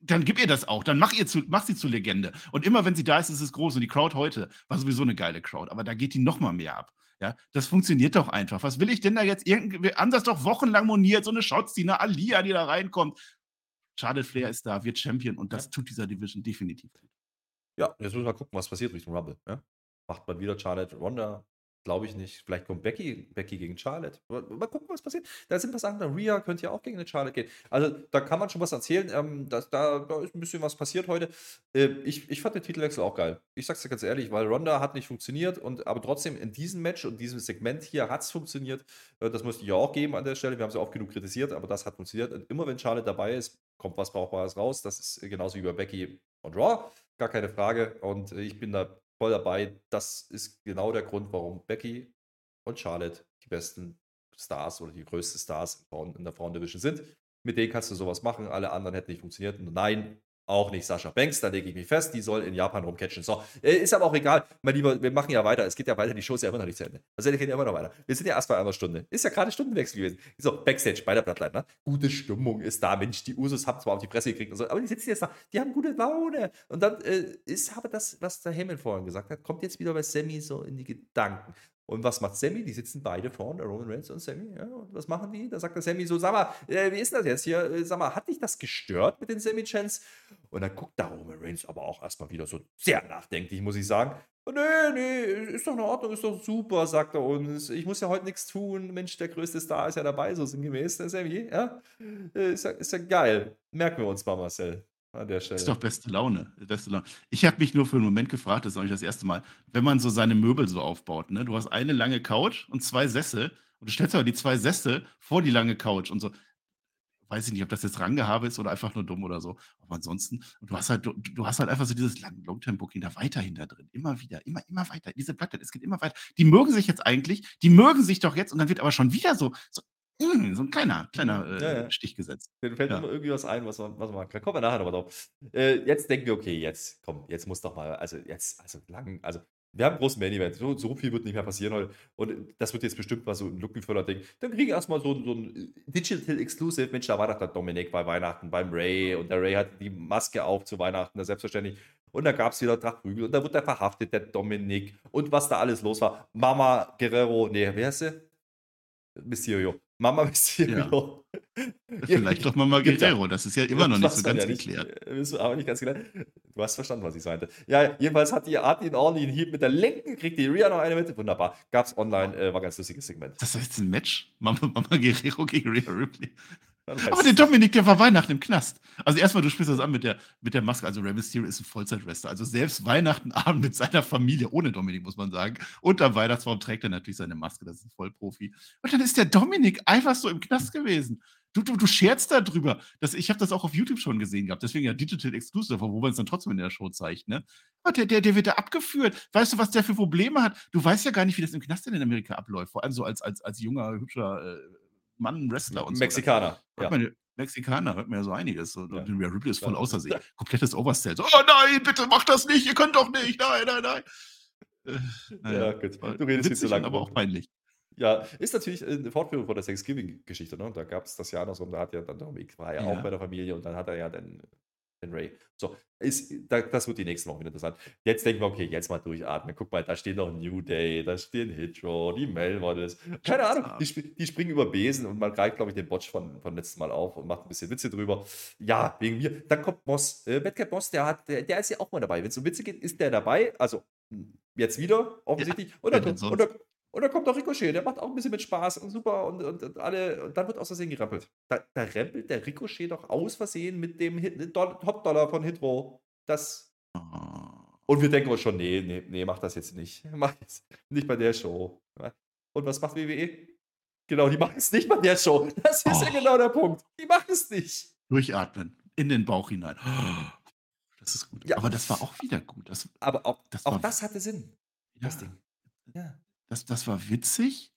Dann gib ihr das auch. Dann mach, ihr zu, mach sie zur Legende. Und immer wenn sie da ist, ist es groß. Und die Crowd heute war sowieso eine geile Crowd. Aber da geht die noch mal mehr ab. Ja, das funktioniert doch einfach. Was will ich denn da jetzt? Irgend, haben das doch wochenlang moniert. So eine Shots, die eine Alia, die da reinkommt. Charlotte Flair ist da, wird Champion und das Ja. tut dieser Division definitiv. Ja, jetzt müssen wir mal gucken, was passiert Richtung Rumble. Ja? Macht man wieder Charlotte Ronda? Glaube ich nicht. Vielleicht kommt Becky, Becky gegen Charlotte. Mal, gucken, was passiert. Da sind wir sagen, Rhea könnte ja auch gegen eine Charlotte gehen. Also da kann man schon was erzählen. Ähm, das, da, da ist ein bisschen was passiert heute. Äh, ich, ich fand den Titelwechsel auch geil. Ich sag's dir ganz ehrlich, weil Ronda hat nicht funktioniert und aber trotzdem in diesem Match und diesem Segment hier hat es funktioniert. Äh, das musste ich ja auch geben an der Stelle. Wir haben sie oft genug kritisiert, aber das hat funktioniert. Und immer wenn Charlotte dabei ist, kommt was Brauchbares raus. Das ist genauso wie bei Becky und Raw. Gar keine Frage. Und äh, ich bin da voll dabei. Das ist genau der Grund, warum Becky und Charlotte die besten Stars oder die größten Stars in Frauen- der Frauendivision sind. Mit denen kannst du sowas machen. Alle anderen hätten nicht funktioniert. Nein, auch nicht Sascha Banks, da lege ich mich fest, die soll in Japan rumcatchen. So, äh, ist aber auch egal, mein Lieber, wir machen ja weiter. Es geht ja weiter, die Show ist ja immer noch nicht zu Ende. Also, wir gehen ja immer noch weiter. Wir sind ja erst bei einer Stunde. Ist ja gerade Stundenwechsel gewesen. So, Backstage bei der Bloodline, ne? Gute Stimmung ist da. Mensch, die Usos haben zwar auf die Presse gekriegt und so, aber die sitzen jetzt da, die haben gute Laune. Und dann äh, ist aber das, was der Heyman vorhin gesagt hat, kommt jetzt wieder bei Sammy so in die Gedanken. Und was macht Sammy? Die sitzen beide vorne, Roman Reigns und Sammy. Ja, und was machen die? Da sagt der Sammy so: Sag mal, äh, wie ist das jetzt hier? Äh, Sag mal, hat dich das gestört mit den Sammy-Chants? Und dann guckt da Roman Reigns aber auch erstmal wieder so sehr nachdenklich, muss ich sagen. Nee, nee, ist doch in Ordnung, ist doch super, sagt er uns. Ich muss ja heute nichts tun. Mensch, der größte Star ist ja dabei, so sinngemäß, der Sammy. Ja? Äh, Ist, ja, ist ja geil. Merken wir uns mal, Marcel, an der Stelle. Ist doch beste Laune. Beste Laune. Ich habe mich nur für einen Moment gefragt, das ist auch nicht das erste Mal, wenn man so seine Möbel so aufbaut, ne? Du hast eine lange Couch und zwei Sessel und du stellst aber die zwei Sessel vor die lange Couch und so. Weiß ich nicht, ob das jetzt Rangehabe ist oder einfach nur dumm oder so. Aber ansonsten, und du hast halt, du, du hast halt einfach so dieses Long- Long-Term-Booking da weiterhin da drin. Immer wieder, immer, immer weiter. Diese Platte, es geht immer weiter. Die mögen sich jetzt eigentlich, die mögen sich doch jetzt und dann wird aber schon wieder so, so, mm, so ein kleiner, kleiner äh, Ja, ja. Stich gesetzt. Mir fällt Ja. immer irgendwie was ein, was man, was man kann. Kommen wir nachher nochmal drauf. Äh, jetzt denken wir, okay, jetzt, komm, jetzt muss doch mal, also jetzt, also lang, also wir haben einen großen Main Event. So, so viel wird nicht mehr passieren heute. Und das wird jetzt bestimmt mal so ein Lückenfüller-Ding. Dann kriegen wir erstmal so, ein- so ein Digital Exclusive. Mensch, da war doch der Dominik bei Weihnachten beim Ray. Und der Ray hat die Maske auf zu Weihnachten, das selbstverständlich. Und da gab es wieder Drachprügel. Und da wird er verhaftet, der Dominik. Und was da alles los war. Mama Guerrero, nee, wer heißt sie? Mysterio. Mama Mysterio. Vielleicht doch Gibt's ja. Guerrero, das ist ja immer noch nicht so war ganz ja nicht, geklärt. Ist aber nicht ganz geklärt. Du hast verstanden, was ich meinte. Ja, jedenfalls hat die hat ihn ordentlich einen Hieb mit der linken, kriegt die Rhea noch eine mit. Wunderbar. Gab's online, äh, war ganz lustiges Segment. Das ist jetzt ein Match? Mama, Mama Guerrero gegen Rhea Ripley. Aber der Dominik, der war Weihnachten im Knast. Also erstmal, du sprichst das an mit der, mit der Maske. Also Rey Mysterio ist ein Vollzeitwrestler. Also selbst Weihnachten Abend mit seiner Familie, ohne Dominik, muss man sagen. Und am Weihnachtsbaum trägt er natürlich seine Maske. Das ist ein Vollprofi. Und dann ist der Dominik einfach so im Knast gewesen. Du, du, du scherzt darüber. Das, ich habe das auch auf YouTube schon gesehen gehabt. Deswegen ja Digital Exclusive, wo man es dann trotzdem in der Show zeigt. Ne? Aber der, der, der wird da abgeführt. Weißt du, was der für Probleme hat? Du weißt ja gar nicht, wie das im Knast in Amerika abläuft. Vor allem so als, als, als junger, hübscher äh, Mann, Wrestler und so. Mexikaner. Hört Ja. man, ja- Mexikaner hört man ja so einiges. Und Ja. ja. Rhea Ripley ist voll Ja. außer sich. Komplettes Oversell. So, oh nein, bitte mach das nicht, ihr könnt doch nicht. Nein, nein, nein. Äh, naja, Ja, gut. Du redest zu witzig, lange. Aber auch peinlich. Ja, ist natürlich eine Fortführung von der Thanksgiving-Geschichte. Ne? Da gab es das Jahr andersrum, da hat ja dann Dominik, war ja, Ja. auch bei der Familie und dann hat er ja den, den Ray. So, ist, da, das wird die nächsten Wochen wieder interessant. Jetzt denken wir, okay, jetzt mal durchatmen. Guck mal, da steht noch New Day, da stehen Hitro, die Melmodels. Keine Ahnung, die, die springen über Besen und man greift, glaube ich, den Botch von, von letztem Mal auf und macht ein bisschen Witze drüber. Ja, wegen mir. Dann kommt Moss. Äh, Moss, der, hat, der, der ist ja auch mal dabei. Wenn es um Witze geht, ist der dabei. Also hm, jetzt wieder, offensichtlich. und, wer dann, und, dann, und dann kommt auch Ricochet, der macht auch ein bisschen mit Spaß und super und, und, und alle, und dann wird aus Versehen gerampelt. Da, da rempelt der Ricochet doch aus Versehen mit dem Top-Dollar von Hitro. Das. Oh. Und wir denken uns schon, nee, nee, nee, mach das jetzt nicht. [laughs] Mach jetzt nicht bei der Show. Und was macht WWE? Genau, die machen es nicht bei der Show. Das ist ja Oh. genau der Punkt. Die machen es nicht. Durchatmen. In den Bauch hinein. [gasps] Das ist gut. Ja. Aber das war auch wieder gut. Das, Aber auch Das auch das hatte Sinn, das ja, Ding. Ja. Das, das war witzig,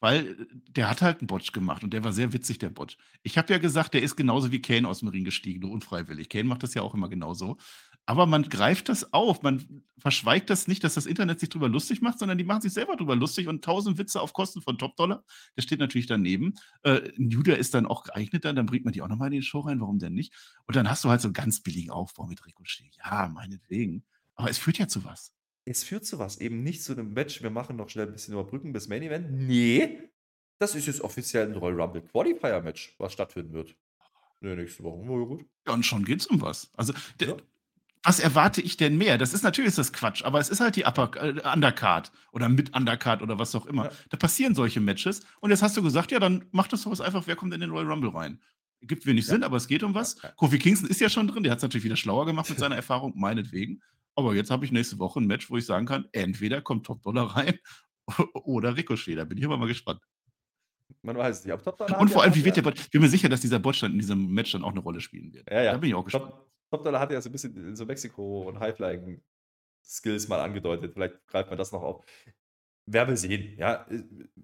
weil äh, der hat halt einen Botch gemacht und der war sehr witzig, der Botch. Ich habe ja gesagt, der ist genauso wie Kane aus dem Ring gestiegen, nur unfreiwillig. Kane macht das ja auch immer genauso. Aber man greift das auf, man verschweigt das nicht, dass das Internet sich drüber lustig macht, sondern die machen sich selber drüber lustig und tausend Witze auf Kosten von Top-Dollar. Der steht natürlich daneben. Äh, Nuda ist dann auch geeignet, dann, dann bringt man die auch nochmal in die Show rein, warum denn nicht? Und dann hast du halt so einen ganz billigen Aufbau mit Ricochet. Ja, meinetwegen. Aber es führt ja zu was. Es führt zu was, eben nicht zu einem Match, wir machen noch schnell ein bisschen überbrücken bis Main Event. Nee, das ist jetzt offiziell ein Royal Rumble Qualifier Match, was stattfinden wird. Nee, nächste Woche. Ja, gut. Ja, und schon geht's um was. Also, Ja. was erwarte ich denn mehr? Das ist natürlich ist das Quatsch, aber es ist halt die Upper, äh, Undercard oder mit Undercard oder was auch immer. Ja. Da passieren solche Matches. Und jetzt hast du gesagt, ja, dann mach das doch was einfach, wer kommt in den Royal Rumble rein? Gibt wenig Ja. Sinn, aber es geht um was. Kofi Kingston ist ja schon drin, der hat es natürlich wieder schlauer gemacht mit seiner Erfahrung, meinetwegen. Aber jetzt habe ich nächste Woche ein Match, wo ich sagen kann, entweder kommt Top Dollar rein [laughs] oder Ricochet. Da bin ich aber mal gespannt. Man weiß es nicht. Aber Top Dollar Und vor allem, wie wird der Bot? Ich bin mir sicher, dass dieser Bot dann in diesem Match dann auch eine Rolle spielen wird. Ja, ja. Da bin ich auch gespannt. Top, Top Dollar hat ja so ein bisschen so Mexiko und Highflying Skills mal angedeutet. Vielleicht greift man das noch auf. Wer will sehen, ja.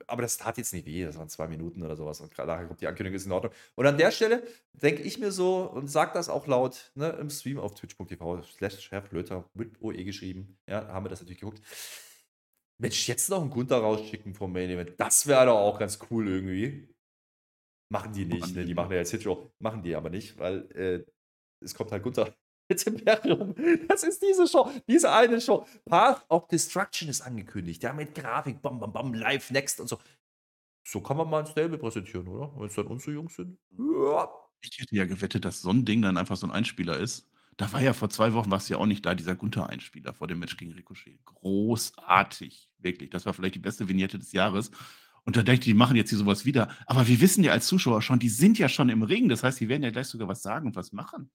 Aber das tat jetzt nicht weh, das waren zwei Minuten oder sowas. Und gerade nachher kommt die Ankündigung, ist in Ordnung. Und an der Stelle denke ich mir so und sage das auch laut ne, im Stream auf twitch.tv slash Cheflöter mit OE geschrieben. Ja, haben wir das natürlich geguckt. Mensch, jetzt noch einen Gunther rausschicken vom Main Event. Das wäre doch auch ganz cool irgendwie. Machen die nicht, ne? die Die machen ja jetzt Hitro. Machen die aber nicht, weil äh, es kommt halt Gunther mit Imperium. Das ist diese Show, diese eine Show. Path of Destruction ist angekündigt. Ja, mit Grafik, bam, bam, bam, live, next und so. So kann man mal ein Stable präsentieren, oder? Wenn es dann unsere Jungs sind. Ja. Ich hätte ja gewettet, dass so ein Ding dann einfach so ein Einspieler ist. Da war ja vor zwei Wochen, warst du ja auch nicht da, dieser Gunther-Einspieler vor dem Match gegen Ricochet. Großartig, wirklich. Das war vielleicht die beste Vignette des Jahres. Und da dachte ich, die machen jetzt hier sowas wieder. Aber wir wissen ja als Zuschauer schon, die sind ja schon im Ring. Das heißt, die werden ja gleich sogar was sagen und was machen.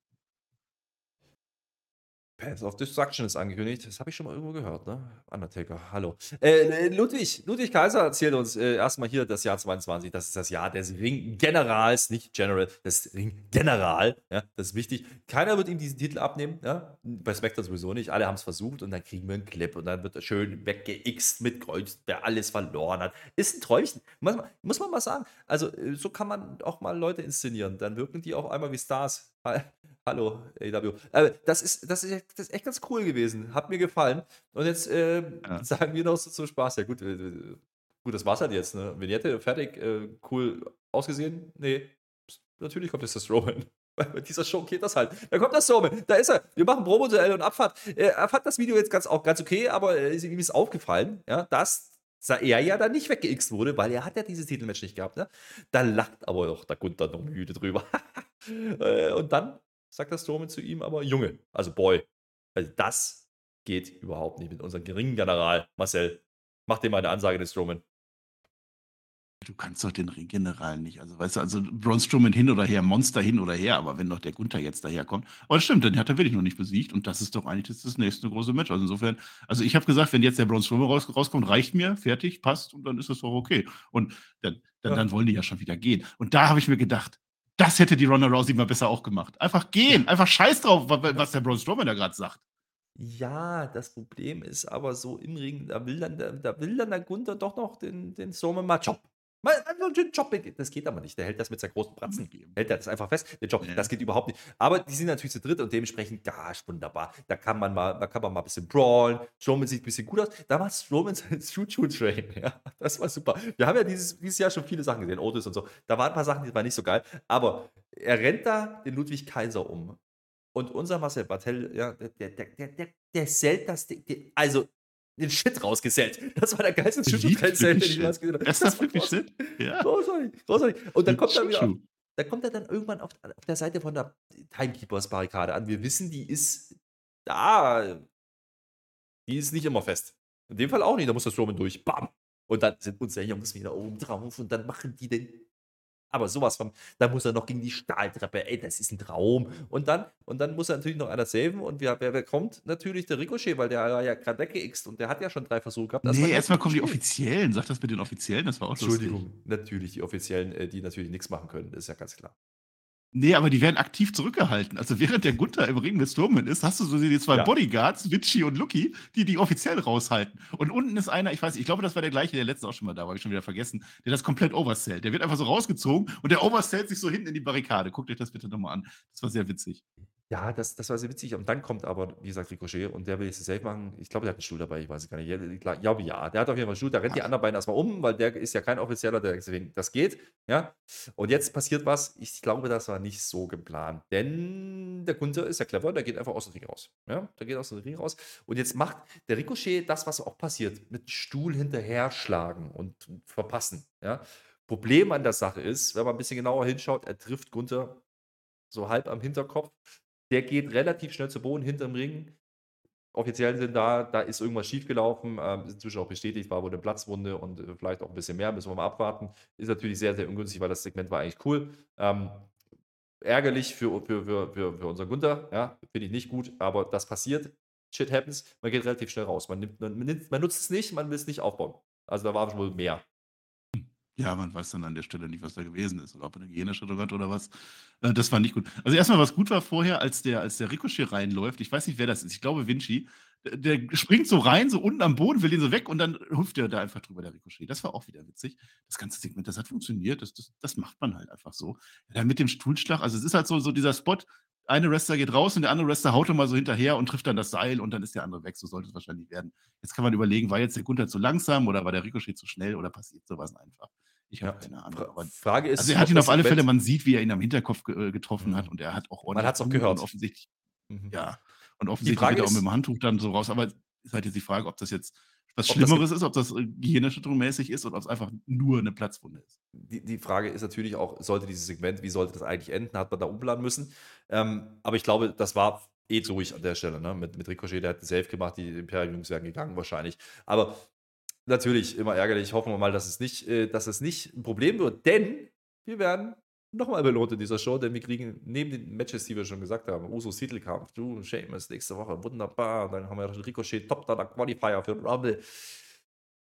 Path of Destruction ist angekündigt. Das habe ich schon mal irgendwo gehört, ne? Undertaker, hallo. Äh, Ludwig, Ludwig Kaiser erzählt uns äh, erstmal hier das Jahr 22. Das ist das Jahr des Ring-Generals, nicht General, das Ring-General. Ja, das ist wichtig. Keiner wird ihm diesen Titel abnehmen. Ja? Bei SmackDown sowieso nicht. Alle haben es versucht und dann kriegen wir einen Clip und dann wird er schön weggeixt mit Kreuz, der alles verloren hat. Ist ein Träumchen. Muss man, muss man mal sagen. Also, äh, so kann man auch mal Leute inszenieren. Dann wirken die auch einmal wie Stars. Hallo, AW. Äh, das, ist, das, ist, das ist echt ganz cool gewesen. Hat mir gefallen. Und jetzt äh, Ja. sagen wir noch so zum Spaß. Ja, gut, äh, gut, das war's halt jetzt. Ne? Vignette, fertig, äh, cool ausgesehen. Nee, natürlich kommt jetzt das Roman. [laughs] Bei dieser Show geht das halt. Da kommt das Roman. Da ist er. Wir machen Promo-Duell und Abfahrt. Äh, er fand das Video jetzt ganz, auch ganz okay, aber äh, ihm ist aufgefallen, ja, dass er ja dann nicht weggeixt wurde, weil er hat ja dieses Titelmatch nicht gehabt. Ne? Da lacht aber doch der Gunther noch müde drüber. [laughs] Und dann sagt der Strowman zu ihm aber Junge, also Boy. Also das geht überhaupt nicht mit unserem geringen General. Marcel, mach dir mal eine Ansage des Strowman. Du kannst doch den Ringgeneral nicht. Also, weißt du, also Braun Strowman hin oder her, Monster hin oder her, aber wenn doch der Gunther jetzt daherkommt. Aber das stimmt, den hat er wirklich noch nicht besiegt und das ist doch eigentlich das, das nächste große Match. Also insofern, also ich habe gesagt, wenn jetzt der Braun Strowman raus, rauskommt, reicht mir, fertig, passt und dann ist das doch okay. Und dann, dann, Ja. dann wollen die ja schon wieder gehen. Und da habe ich mir gedacht, das hätte die Ronda Rousey mal besser auch gemacht. Einfach gehen, einfach scheiß drauf, wa- was der Braun Strowman da gerade sagt. Ja, das Problem ist aber so im Ring, da will dann der, da will dann der Gunther doch noch den, den Strowman mal Job. Mal Job. Das geht aber nicht. Der hält das mit seinen großen Bratzen. Hält er das einfach fest. Der Job, das geht überhaupt nicht. Aber die sind natürlich zu dritt und dementsprechend, ja, ist wunderbar. Da kann man mal, da kann man mal ein bisschen brawlen. Strowman sieht ein bisschen gut aus. Da macht Strowman [laughs] sein Choo-Choo-Train. Ja, das war super. Wir haben ja dieses, dieses Jahr schon viele Sachen gesehen, Otis und so. Da waren ein paar Sachen, die waren nicht so geil. Aber er rennt da den Ludwig Kaiser um. Und unser Marcel Bartel, ja, der, der, der, der, der zählt das, Ding- also den Shit rausgesellt. Das war der geilste Choo-Choo-Train, den ich Shit. jemals gesehen habe. Das ist das war wirklich. Shit? Ja. Großartig, großartig. Und dann kommt er wieder, da kommt er dann irgendwann auf, auf der Seite von der Timekeepers-Barrikade an. Wir wissen, die ist da. Die ist nicht immer fest. In dem Fall auch nicht. Da muss das Roman durch. Bam. Und dann sind unsere Jungs wieder oben drauf und dann machen die den. Aber sowas von, da muss er noch gegen die Stahltreppe, ey, das ist ein Traum. Und dann, und dann muss er natürlich noch einer saven. Und wer, wer, wer kommt? Natürlich der Ricochet, weil der ja gerade weggeixt und der hat ja schon drei Versuche gehabt. Nee, erstmal kommen die. Offiziellen. Sag das mit den Offiziellen, das war auch lustig. Entschuldigung, natürlich die Offiziellen, äh, die natürlich nichts machen können, ist ja ganz klar. Nee, aber die werden aktiv zurückgehalten. Also während der Gunther im Ring mit Strowman ist, hast du so die zwei Ja. Bodyguards, Vichy und Lucky, die die offiziell raushalten. Und unten ist einer, ich weiß, ich glaube, das war der gleiche, der letzte auch schon mal da war, habe ich schon wieder vergessen, der das komplett oversellt. Der wird einfach so rausgezogen und der oversellt sich so hinten in die Barrikade. Guckt euch das bitte nochmal an. Das war sehr witzig. Ja, das, das war sehr witzig. Und dann kommt aber, wie gesagt, Ricochet und der will jetzt safe machen. Ich glaube, der hat einen Stuhl dabei, ich weiß es gar nicht. Ja, Ich glaube, ja. Der hat auf jeden Fall einen Stuhl, der rennt die anderen beiden erstmal um, weil der ist ja kein Offizieller, der, deswegen, das geht. Ja. Und jetzt passiert was. Ich glaube, das war nicht so geplant. Denn der Gunther ist ja clever, der geht einfach aus dem Ring raus. Ja, der geht aus dem Ring raus. Und jetzt macht der Ricochet das, was auch passiert: mit dem Stuhl hinterher schlagen und verpassen. Ja. Problem an der Sache ist, wenn man ein bisschen genauer hinschaut, er trifft Gunther so halb am Hinterkopf. Der geht relativ schnell zu Boden hinterm Ring. Offiziellen sind da, da ist irgendwas schiefgelaufen, ähm, ist inzwischen auch bestätigt, war wohl eine Platzwunde und äh, vielleicht auch ein bisschen mehr, müssen wir mal abwarten. Ist natürlich sehr, sehr ungünstig, weil das Segment war eigentlich cool. Ähm, ärgerlich für, für, für, für, für unseren Gunther, ja, finde ich nicht gut, aber das passiert. Shit happens, man geht relativ schnell raus. Man, nimmt, man, man nutzt es nicht, man will es nicht aufbauen. Also da war wohl mehr. Ja, man weiß dann an der Stelle nicht, was da gewesen ist oder ob er eine Gehirnerschütterung hat oder was. Äh, das war nicht gut. Also erstmal, was gut war vorher, als der, als der Ricochet reinläuft, ich weiß nicht, wer das ist, ich glaube Vinci, der, der springt so rein, so unten am Boden, will ihn so weg und dann hüpft er da einfach drüber, der Ricochet. Das war auch wieder witzig. Das ganze Segment, das hat funktioniert, das, das, das macht man halt einfach so. Ja, dann mit dem Stuhlschlag, also es ist halt so, so dieser Spot, eine Wrestler geht raus und der andere Wrestler haut mal so hinterher und trifft dann das Seil und dann ist der andere weg. So sollte es wahrscheinlich werden. Jetzt kann man überlegen, war jetzt der Gunther zu langsam oder war der Ricochet zu schnell oder passiert sowas einfach? Ich habe ja, keine Ahnung. Aber Frage ist, also er hat ihn auf alle Fälle, man sieht, wie er ihn am Hinterkopf ge äh, getroffen mhm. hat und er hat auch ordentlich. Man hat es auch gehört. offensichtlich, mhm. ja. Und offensichtlich geht er auch mit dem Handtuch dann so raus. Aber ist halt jetzt die Frage, ob das jetzt was ob Schlimmeres ist, ob das äh, gehirnerschütterungsmäßig ist oder ob es einfach nur eine Platzwunde ist. Die, die, Frage ist natürlich auch, sollte dieses Segment, wie sollte das eigentlich enden? Hat man da umplanen müssen? Ähm, aber ich glaube, das war eh durch an der Stelle. Ne? Mit, mit Ricochet, der hat Safe gemacht, die Imperium-Jungs wären gegangen wahrscheinlich. Aber natürlich immer ärgerlich. Hoffen wir mal, dass es nicht, äh, dass es nicht ein Problem wird, denn wir werden nochmal belohnt in dieser Show, denn wir kriegen neben den Matches, die wir schon gesagt haben, Usos Titelkampf, du und Sheamus nächste Woche, wunderbar. Und dann haben wir Ricochet, Top da Qualifier für Rumble.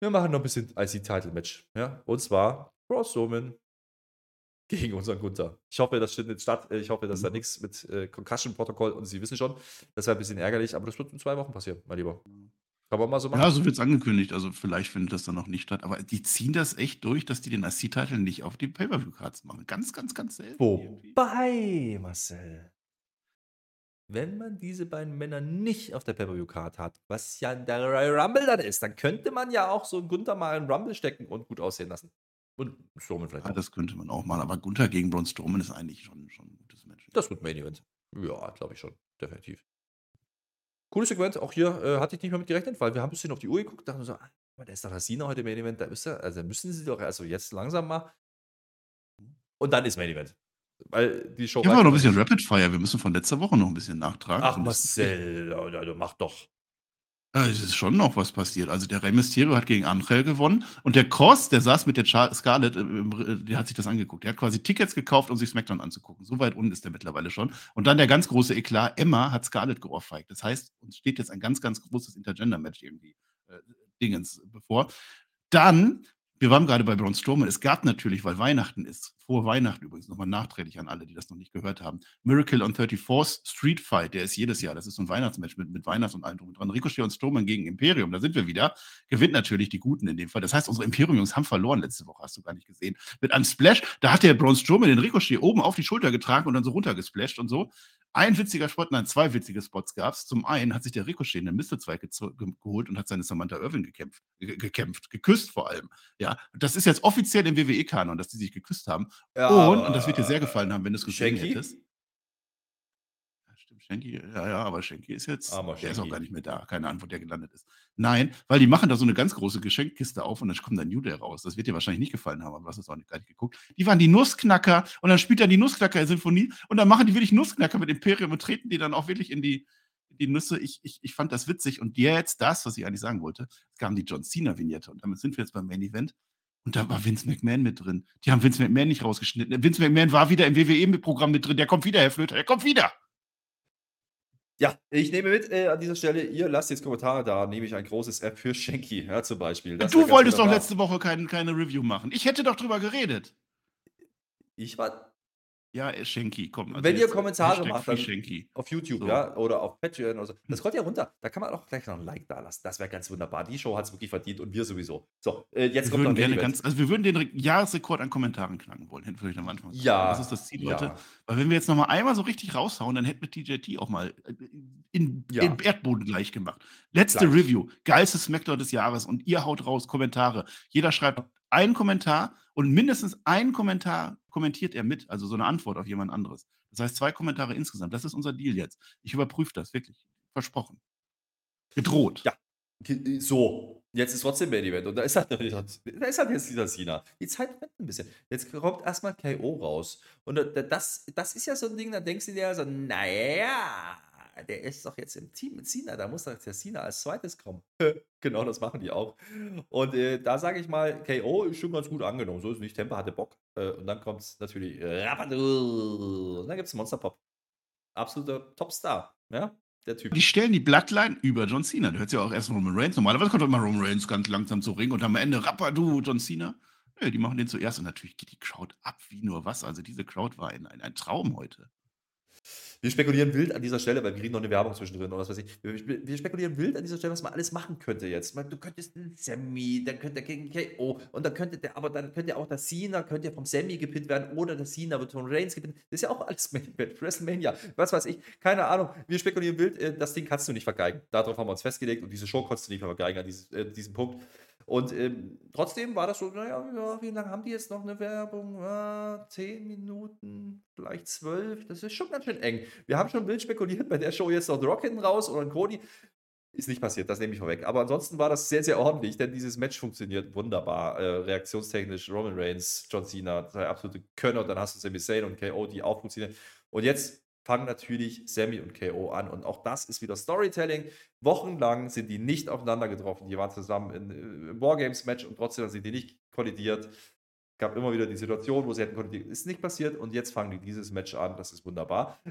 Wir machen noch ein bisschen IC-Title-Match. Ja? Und zwar Braun Strowman gegen unseren Gunther. Ich hoffe, das findet statt. Ich hoffe, dass da mhm. nichts mit äh, Concussion-Protokoll und Sie wissen schon, das wäre ein bisschen ärgerlich, aber das wird in zwei Wochen passieren, mein Lieber. Kann man mal so machen. Ja, so wird es angekündigt. Also vielleicht findet das dann noch nicht statt. Aber die ziehen das echt durch, dass die den IC-Titel nicht auf die Pay-Per-View-Cards machen. Ganz, ganz, ganz selten. Wobei, Marcel, wenn man diese beiden Männer nicht auf der Pay-Per-View-Card hat, was ja der Royal Rumble dann ist, dann könnte man ja auch so einen Gunther mal in Rumble stecken und gut aussehen lassen. Und Strowman vielleicht. Ja, auch. das könnte man auch machen. Aber Gunther gegen Braun Strowman ist eigentlich schon, schon ein gutes Match. Das wird Main Event. Ja, glaube ich schon. Definitiv. Cooles Segment, auch hier äh, hatte ich nicht mehr mit gerechnet, weil wir haben ein bisschen auf die Uhr geguckt, dachten so, ah, da ist der Hasina heute Main Event, da ist er, also müssen sie doch, also jetzt langsam mal. Und dann ist Main Event. Weil die Show. War noch ein bisschen Rapid Fire, wir müssen von letzter Woche noch ein bisschen nachtragen. Ach, Marcel, du mach doch. Äh, es ist schon noch was passiert. Also der Rey Mysterio hat gegen Angel gewonnen und der Cross, der saß mit der Char Scarlett, äh, äh, der hat sich das angeguckt. Der hat quasi Tickets gekauft, um sich SmackDown anzugucken. So weit unten ist der mittlerweile schon. Und dann der ganz große Eklat, Emma hat Scarlett geohrfeigt. Das heißt, uns steht jetzt ein ganz, ganz großes Intergender-Match irgendwie äh, Dingens bevor. Dann wir waren gerade bei Braun Strowman. Es gab natürlich, weil Weihnachten ist, vor Weihnachten übrigens, nochmal nachträglich an alle, die das noch nicht gehört haben, Miracle on 34th Street Fight, der ist jedes Jahr, das ist so ein Weihnachtsmatch mit, mit Weihnachts- und allem drum und dran. Ricochet und Strowman gegen Imperium, da sind wir wieder. Gewinnt natürlich die Guten in dem Fall. Das heißt, unsere Imperium-Jungs haben verloren letzte Woche, hast du gar nicht gesehen. Mit einem Splash, da hat der Braun Strowman den Ricochet oben auf die Schulter getragen und dann so runtergesplasht und so. Ein witziger Spot, nein, zwei witzige Spots gab es. Zum einen hat sich der Ricochet einen Mistelzweig geholt und hat seine Samantha Irvin gekämpft, gekämpft, geküsst vor allem. Ja, das ist jetzt offiziell im WWE-Kanon, dass die sich geküsst haben. Ja, und, und das wird dir sehr gefallen haben, wenn du es gesehen Shanky? hättest. Schenki, ja, ja, aber Schenki ist jetzt, aber der ist auch gar nicht mehr da. Keine Ahnung, wo der gelandet ist. Nein, weil die machen da so eine ganz große Geschenkkiste auf und dann kommt dann New Day raus. Das wird dir wahrscheinlich nicht gefallen haben, aber du hast es auch nicht, gar nicht geguckt. Die waren die Nussknacker und dann spielt er die Nussknacker-Sinfonie und dann machen die wirklich Nussknacker mit Imperium und treten die dann auch wirklich in die, die Nüsse. Ich, ich, ich fand das witzig und jetzt das, was ich eigentlich sagen wollte, es kam die John Cena-Vignette und damit sind wir jetzt beim Main Event. Und da war Vince McMahon mit drin. Die haben Vince McMahon nicht rausgeschnitten. Vince McMahon war wieder im WWE-Programm mit drin. Der kommt wieder, Herr Flöter, der kommt wieder. Ja, ich nehme mit äh, an dieser Stelle, ihr lasst jetzt Kommentare da, nehme ich ein großes F für Shanky, ja, zum Beispiel. Das du wolltest doch letzte Woche kein, keine Review machen. Ich hätte doch drüber geredet. Ich war ja, Schenki, komm. Also Wenn ihr Kommentare macht, dann auf YouTube, so. ja, oder auf Patreon oder so, das kommt ja runter. Da kann man auch gleich noch ein Like da lassen. Das wäre ganz wunderbar. Die Show hat es wirklich verdient und wir sowieso. So, äh, jetzt wir kommt noch gerne ganz, Also wir würden den Jahresrekord an Kommentaren knacken wollen, hätten wir am Anfang Ja. Das ist das Ziel, Leute. Weil wenn wir jetzt noch mal einmal so richtig raushauen, dann hätten wir TJT auch mal äh, in, ja. in Erdboden gleich gemacht. Letzte gleich. Review, geilstes Smackdown des Jahres und ihr haut raus Kommentare. Jeder schreibt einen Kommentar und mindestens einen Kommentar kommentiert er mit, also so eine Antwort auf jemand anderes. Das heißt, zwei Kommentare insgesamt. Das ist unser Deal jetzt. Ich überprüfe das, wirklich. Versprochen. Gedroht. Ja, so. Jetzt ist trotzdem Main Event und da ist halt, da ist halt jetzt dieser Cena. Die Zeit rennt ein bisschen. Jetzt kommt erstmal KO raus. Und das, das ist ja so ein Ding, da denkst du dir so, naja, der ist doch jetzt im Team mit Cena, da muss doch der Cena als zweites kommen. [laughs] genau, das machen die auch. Und äh, da sage ich mal, KO ist schon ganz gut angenommen. So ist nicht. Temper hatte Bock. Äh, und dann kommt es natürlich. Äh, und dann gibt es Monster Pop. Absoluter Topstar. Ja, der Typ. Die stellen die Bloodline über John Cena. Du hörst ja auch erst Roman Reigns. Normalerweise kommt immer Roman Reigns ganz langsam zu Ring und am Ende Rappadu John Cena. Ja, die machen den zuerst und natürlich geht die Crowd ab wie nur was. Also diese Crowd war ein, ein, ein Traum heute. Wir spekulieren wild an dieser Stelle, weil wir kriegen noch eine Werbung zwischendrin oder was weiß ich. Wir, wir spekulieren wild an dieser Stelle, was man alles machen könnte jetzt. Du könntest einen Sammy, dann könnte der gegen KO und dann könnte der, aber dann könnte auch der Cena, könnte ja vom Sammy gepinnt werden oder der Cena wird von Reigns gepinnt. Das ist ja auch alles [laughs] WrestleMania, was weiß ich. Keine Ahnung. Wir spekulieren wild, äh, das Ding kannst du nicht vergeigen. Darauf haben wir uns festgelegt und diese Show konntest du nicht vergeigen an dieses, äh, diesem Punkt. Und ähm, trotzdem war das so, naja, ja, wie lange haben die jetzt noch eine Werbung? Ja, zehn Minuten, vielleicht zwölf. Das ist schon ganz schön eng. Wir haben schon wild spekuliert, bei der Show jetzt noch ein Rock hinten raus oder ein Cody. Ist nicht passiert, das nehme ich vorweg. Aber ansonsten war das sehr, sehr ordentlich, denn dieses Match funktioniert wunderbar. Äh, reaktionstechnisch, Roman Reigns, John Cena, zwei absolute Könner. Und dann hast du Sami Zayn und KO, die auch funktionieren. Und jetzt fangen natürlich Sammy und KO an. Und auch das ist wieder Storytelling. Wochenlang sind die nicht aufeinander getroffen. Die waren zusammen in, äh, im Wargames-Match und trotzdem sind die nicht kollidiert. Es gab immer wieder die Situation, wo sie hätten kollidiert. Ist nicht passiert und jetzt fangen die dieses Match an. Das ist wunderbar.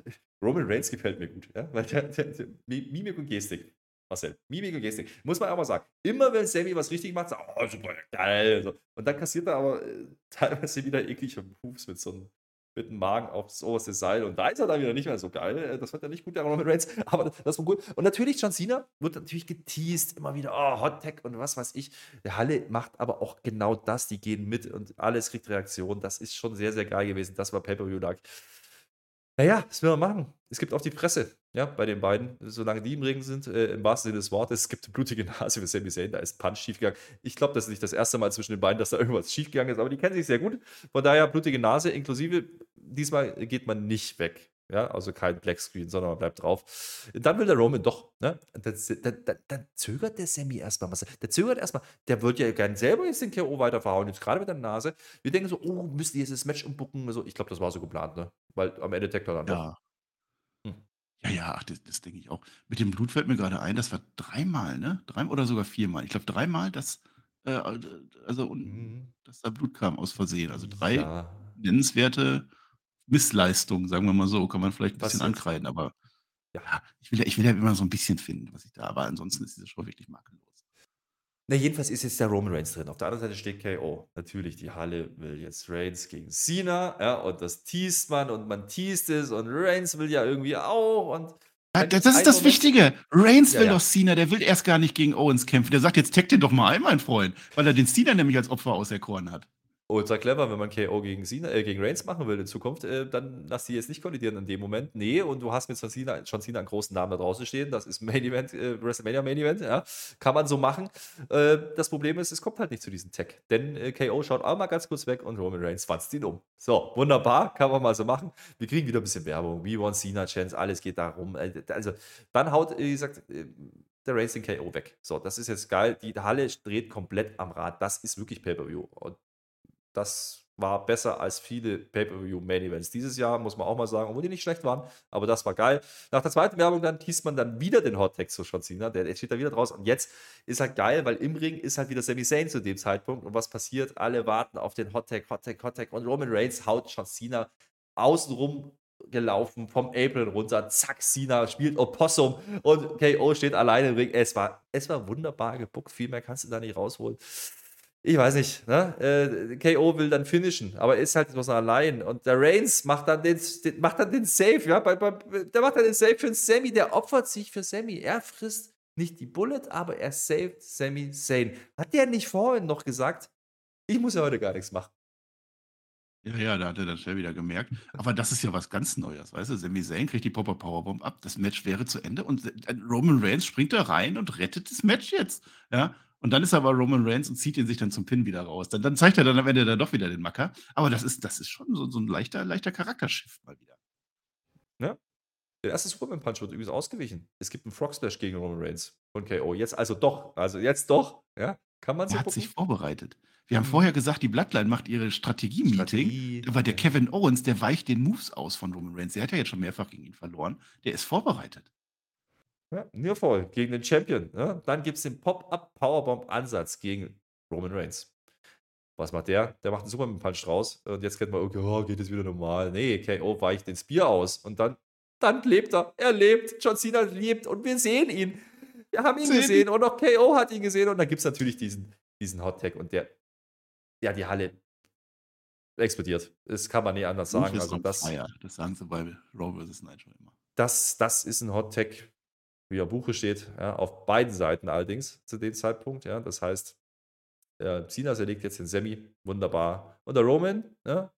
Roman Reigns gefällt mir gut, ja? weil der, der, der Mimik und Gestik. Marcel, Mimik und Gestik. Muss man mal sagen. Immer wenn Sammy was richtig macht, sagt, oh, super, geil. Und dann kassiert er aber äh, teilweise wieder eklige Moves mit so einem mit dem Magen aufs oberste Seil. Und da ist er dann wieder nicht mehr so geil. Äh, das wird ja nicht gut, der Roman Reigns. Aber das war gut. Und natürlich, John Cena wird natürlich geteased, immer wieder, oh, Hot Tech und was weiß ich. Der Halle macht aber auch genau das. Die gehen mit und alles kriegt Reaktion. Das ist schon sehr, sehr geil gewesen. Das war Pay-Per-View-Tag. Naja, was will man machen? Es gibt auch die Fresse, ja, bei den beiden. Solange die im Ring sind, äh, im wahrsten Sinne des Wortes, es gibt eine blutige Nase für Sami Zayn, da ist Punch schiefgegangen. Ich glaube, das ist nicht das erste Mal zwischen den beiden, dass da irgendwas schiefgegangen ist, aber die kennen sich sehr gut. Von daher blutige Nase, inklusive, diesmal geht man nicht weg. Ja, also kein Black Screen, sondern man bleibt drauf. Dann will der Roman doch, ne? Dann, dann, dann, dann zögert der Sammy erstmal. Der zögert erstmal. Der wird ja gerne selber jetzt den KO weiter verhauen, jetzt gerade mit der Nase. Wir denken so, oh, müsst ihr jetzt das Match umbucken? Also, ich glaube, das war so geplant, ne? Weil am Ende deckt er dann ja. Hm. Ja, ja, ach, das, das denke ich auch. Mit dem Blut fällt mir gerade ein, das war dreimal, ne? Dreimal oder sogar viermal. Ich glaube, dreimal, dass, äh, also, mhm. dass da Blut kam aus Versehen. Also drei ja. nennenswerte Missleistung, sagen wir mal so, kann man vielleicht ein bisschen ankreiden, aber ja, ich will ja, ich will ja immer so ein bisschen finden, was ich da, aber ansonsten ist diese Show wirklich makellos. Na, jedenfalls ist jetzt der Roman Reigns drin. Auf der anderen Seite steht KO. Natürlich, die Halle will jetzt Reigns gegen Cena, ja, und das teast man und man teast es und Reigns will ja irgendwie auch und ja, das ist das Wichtige. Reigns ja, will doch Cena, der will erst gar nicht gegen Owens kämpfen. Der sagt, jetzt tag den doch mal ein, mein Freund, weil er den Cena nämlich als Opfer auserkoren hat ultra clever, wenn man KO gegen, Cena, äh, gegen Reigns machen will in Zukunft, äh, dann lass die jetzt nicht kollidieren in dem Moment. Nee, und du hast mit John Cena, John Cena einen großen Namen da draußen stehen. Das ist Main Event, äh, WrestleMania Main Event, ja. Kann man so machen. Äh, das Problem ist, es kommt halt nicht zu diesem Tag. Denn äh, KO schaut auch mal ganz kurz weg und Roman Reigns fanzt ihn um. So, wunderbar, kann man mal so machen. Wir kriegen wieder ein bisschen Werbung. We want Cena Chance, alles geht darum. Äh, also, dann haut, wie gesagt, der den KO weg. So, das ist jetzt geil. Die Halle dreht komplett am Rad. Das ist wirklich Pay-Per-View. Und das war besser als viele Pay-Per-View-Main-Events dieses Jahr, muss man auch mal sagen, obwohl die nicht schlecht waren, aber das war geil. Nach der zweiten Werbung dann hieß man dann wieder den Hot-Tag zu John Cena, der, steht da wieder draus. Und jetzt ist halt geil, weil im Ring ist halt wieder Sami Zayn zu dem Zeitpunkt. Und was passiert? Alle warten auf den Hot-Tag, Hot-Tag, Hot-Tag und Roman Reigns haut John Cena außenrum gelaufen, vom Apron runter, zack, Cena spielt Opossum. Und KO steht alleine im Ring. Es war, es war wunderbar gebuckt, viel mehr kannst du da nicht rausholen ich weiß nicht, ne? Äh, KO will dann finishen, aber ist halt bloß allein. Und der Reigns macht dann den, den, macht dann den Save, ja? Bei, bei, der macht dann den Save für Sammy, der opfert sich für Sammy. Er frisst nicht die Bullet, aber er saved Sammy Zayn. Hat der nicht vorhin noch gesagt, ich muss ja heute gar nichts machen? Ja, ja, da hat er dann schnell wieder gemerkt. Aber das ist ja was ganz Neues, weißt du? Sami Zayn kriegt die Popper Powerbomb ab, das Match wäre zu Ende und äh, Roman Reigns springt da rein und rettet das Match jetzt. Ja, und dann ist aber Roman Reigns und zieht ihn sich dann zum Pin wieder raus. Dann, dann zeigt er dann am Ende dann doch wieder den Macker. Aber das ist, das ist schon so, so ein leichter, leichter Charakterschiff mal wieder. Ja. Der erste Superman Punch wird übrigens ausgewichen. Es gibt einen Frog Splash gegen Roman Reigns von KO. Jetzt also doch. Also jetzt doch. Ja, kann man so Er hat gucken. sich vorbereitet. Wir haben vorher gesagt, die Bloodline macht ihre Strategie-Meeting. Strategie, Aber der ja. Kevin Owens, der weicht den Moves aus von Roman Reigns. Der hat ja jetzt schon mehrfach gegen ihn verloren. Der ist vorbereitet. Ja, Nearfall gegen den Champion. Ja. Dann gibt es den Pop-Up Powerbomb-Ansatz gegen Roman Reigns. Was macht der? Der macht einen Superman Punch draus. Und jetzt kennt man, okay, oh, geht es wieder normal. Nee, KO weicht den Spear aus. Und dann, dann lebt er. Er lebt. John Cena lebt. Und wir sehen ihn. Wir haben ihn Sehen gesehen. Und auch KO hat ihn gesehen. Und dann gibt es natürlich diesen, diesen Hot Tag. Und der, ja, die Halle explodiert. Das kann man nicht anders sagen. Also das, das sagen sie bei Raw vs. Nitro immer. das, das ist ein Hot Tag, wie er Buche steht, ja, auf beiden Seiten allerdings zu dem Zeitpunkt. Ja, das heißt, äh, Cena zerlegt jetzt den Semi, wunderbar. Und der Roman, ja,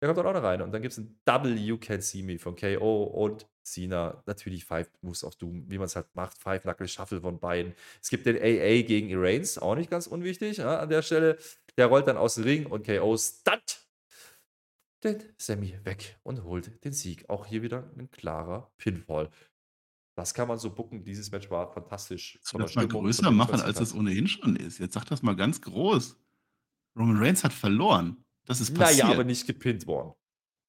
der kommt dann auch noch rein. Und dann gibt es ein Double You Can See Me von KO und Cena. Natürlich Five Moves of Doom, wie man es halt macht. Five Knuckle Shuffle von beiden. Es gibt den AA gegen Reigns, auch nicht ganz unwichtig ja, an der Stelle. Der rollt dann aus dem Ring und KO stunt den Sammy weg und holt den Sieg. Auch hier wieder ein klarer Pinfall. Das kann man so bucken. Dieses Match war fantastisch. Soll das mal Stimmung, größer machen, als es ohnehin schon ist. Jetzt sag das mal ganz groß. Roman Reigns hat verloren. Das ist passiert. Naja, aber nicht gepinnt worden.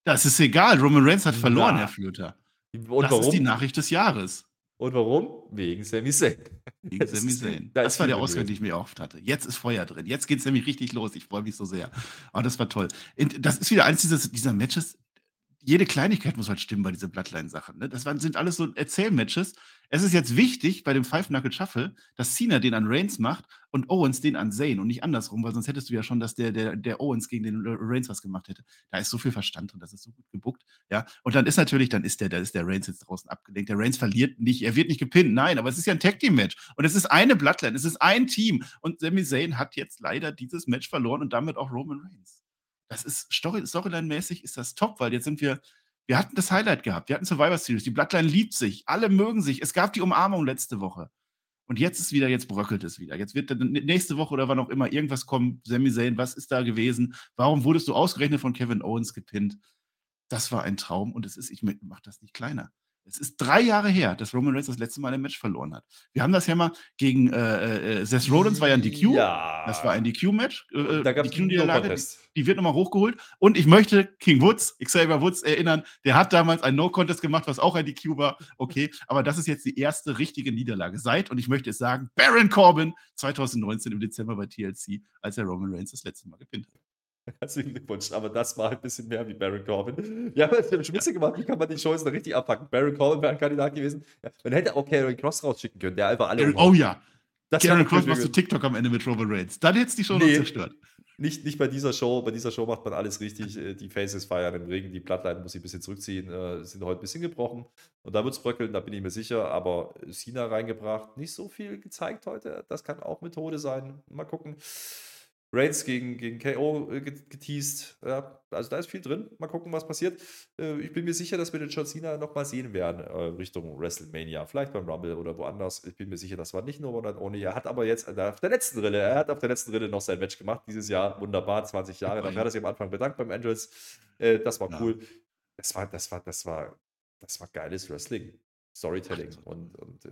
das ist egal. Roman Reigns hat verloren, Na. Herr Flöter. Und das warum? ist die Nachricht des Jahres. Und warum? Wegen Sami Zayn. [laughs] Gegen Das Sami Zayn. da Das ist war der Ausgang, den ich mir erhofft hatte. Jetzt ist Feuer drin. Jetzt geht es nämlich richtig los. Ich freue mich so sehr. Aber das war toll. Und das ist wieder eins dieses, dieser Matches. Jede Kleinigkeit muss halt stimmen bei dieser Bloodline-Sache. Ne? Das waren, sind alles so Erzählmatches. Es ist jetzt wichtig bei dem Five-Knuckle-Shuffle, dass Cena den an Reigns macht und Owens den an Zayn und nicht andersrum, weil sonst hättest du ja schon, dass der, der, der Owens gegen den Reigns was gemacht hätte. Da ist so viel Verstand drin, das ist so gut gebuckt. Ja, und dann ist natürlich, dann ist der, da ist der Reigns jetzt draußen abgelenkt. Der Reigns verliert nicht, er wird nicht gepinnt, nein, aber es ist ja ein Tag Team Match und es ist eine Bloodline, es ist ein Team und Sami Zayn hat jetzt leider dieses Match verloren und damit auch Roman Reigns. Das ist Story, Storyline-mäßig ist das top, weil jetzt sind wir, wir hatten das Highlight gehabt, wir hatten Survivor Series, die Bloodline liebt sich, alle mögen sich, es gab die Umarmung letzte Woche. Und jetzt ist wieder, jetzt bröckelt es wieder. Jetzt wird dann nächste Woche oder wann auch immer irgendwas kommen. Sami Zayn, was ist da gewesen? Warum wurdest du ausgerechnet von Kevin Owens gepinnt? Das war ein Traum und es ist, ich mache das nicht kleiner. Es ist drei Jahre her, dass Roman Reigns das letzte Mal ein Match verloren hat. Wir haben das ja mal gegen äh, äh, Seth Rollins, war ja ein DQ. Ja. Das war ein DQ-Match. Äh, Da gab es DQ-Niederlage, die, die wird nochmal hochgeholt. Und ich möchte King Woods, Xavier Woods, erinnern, der hat damals ein No-Contest gemacht, was auch ein DQ war. Okay, aber das ist jetzt die erste richtige Niederlage seit, und ich möchte es sagen, Baron Corbin 2019 im Dezember bei TLC, als er Roman Reigns das letzte Mal gepinnt hat. [laughs] Herzlichen Glückwunsch. Aber das war ein bisschen mehr wie Baron Corbin. Wir haben Spitze gemacht, wie kann man die Chancen richtig abpacken? Baron Corbin wäre ein Kandidat gewesen. Ja, man hätte auch Karrion Cross rausschicken können, der einfach alle. Oh ja, das Karen Cross machst du. TikTok am Ende mit Roman Reigns. Dann hättest du die Show noch Nee. zerstört. Nicht, nicht bei dieser Show. Bei dieser Show macht man alles richtig. Äh, Die Faces feiern im Ring, die Bloodline muss sich ein bisschen zurückziehen, äh, sind heute ein bisschen gebrochen. Und da wird es bröckeln, da bin ich mir sicher. Aber Cena reingebracht, nicht so viel gezeigt heute. Das kann auch Methode sein. Mal gucken. Reigns gegen, gegen KO äh, get- geteased. Ja, also da ist viel drin. Mal gucken, was passiert. Äh, Ich bin mir sicher, dass wir den John Cena nochmal sehen werden äh, Richtung WrestleMania. Vielleicht beim Rumble oder woanders. Ich bin mir sicher, das war nicht nur One and Only. Er hat aber jetzt auf der letzten Rille, er hat auf der letzten Rille noch sein Match gemacht. Dieses Jahr wunderbar, 20 Jahre. Dafür hat er sich am Anfang bedankt beim Angels. Das war cool. Das war, das war, das war, das war geiles Wrestling. Storytelling und, und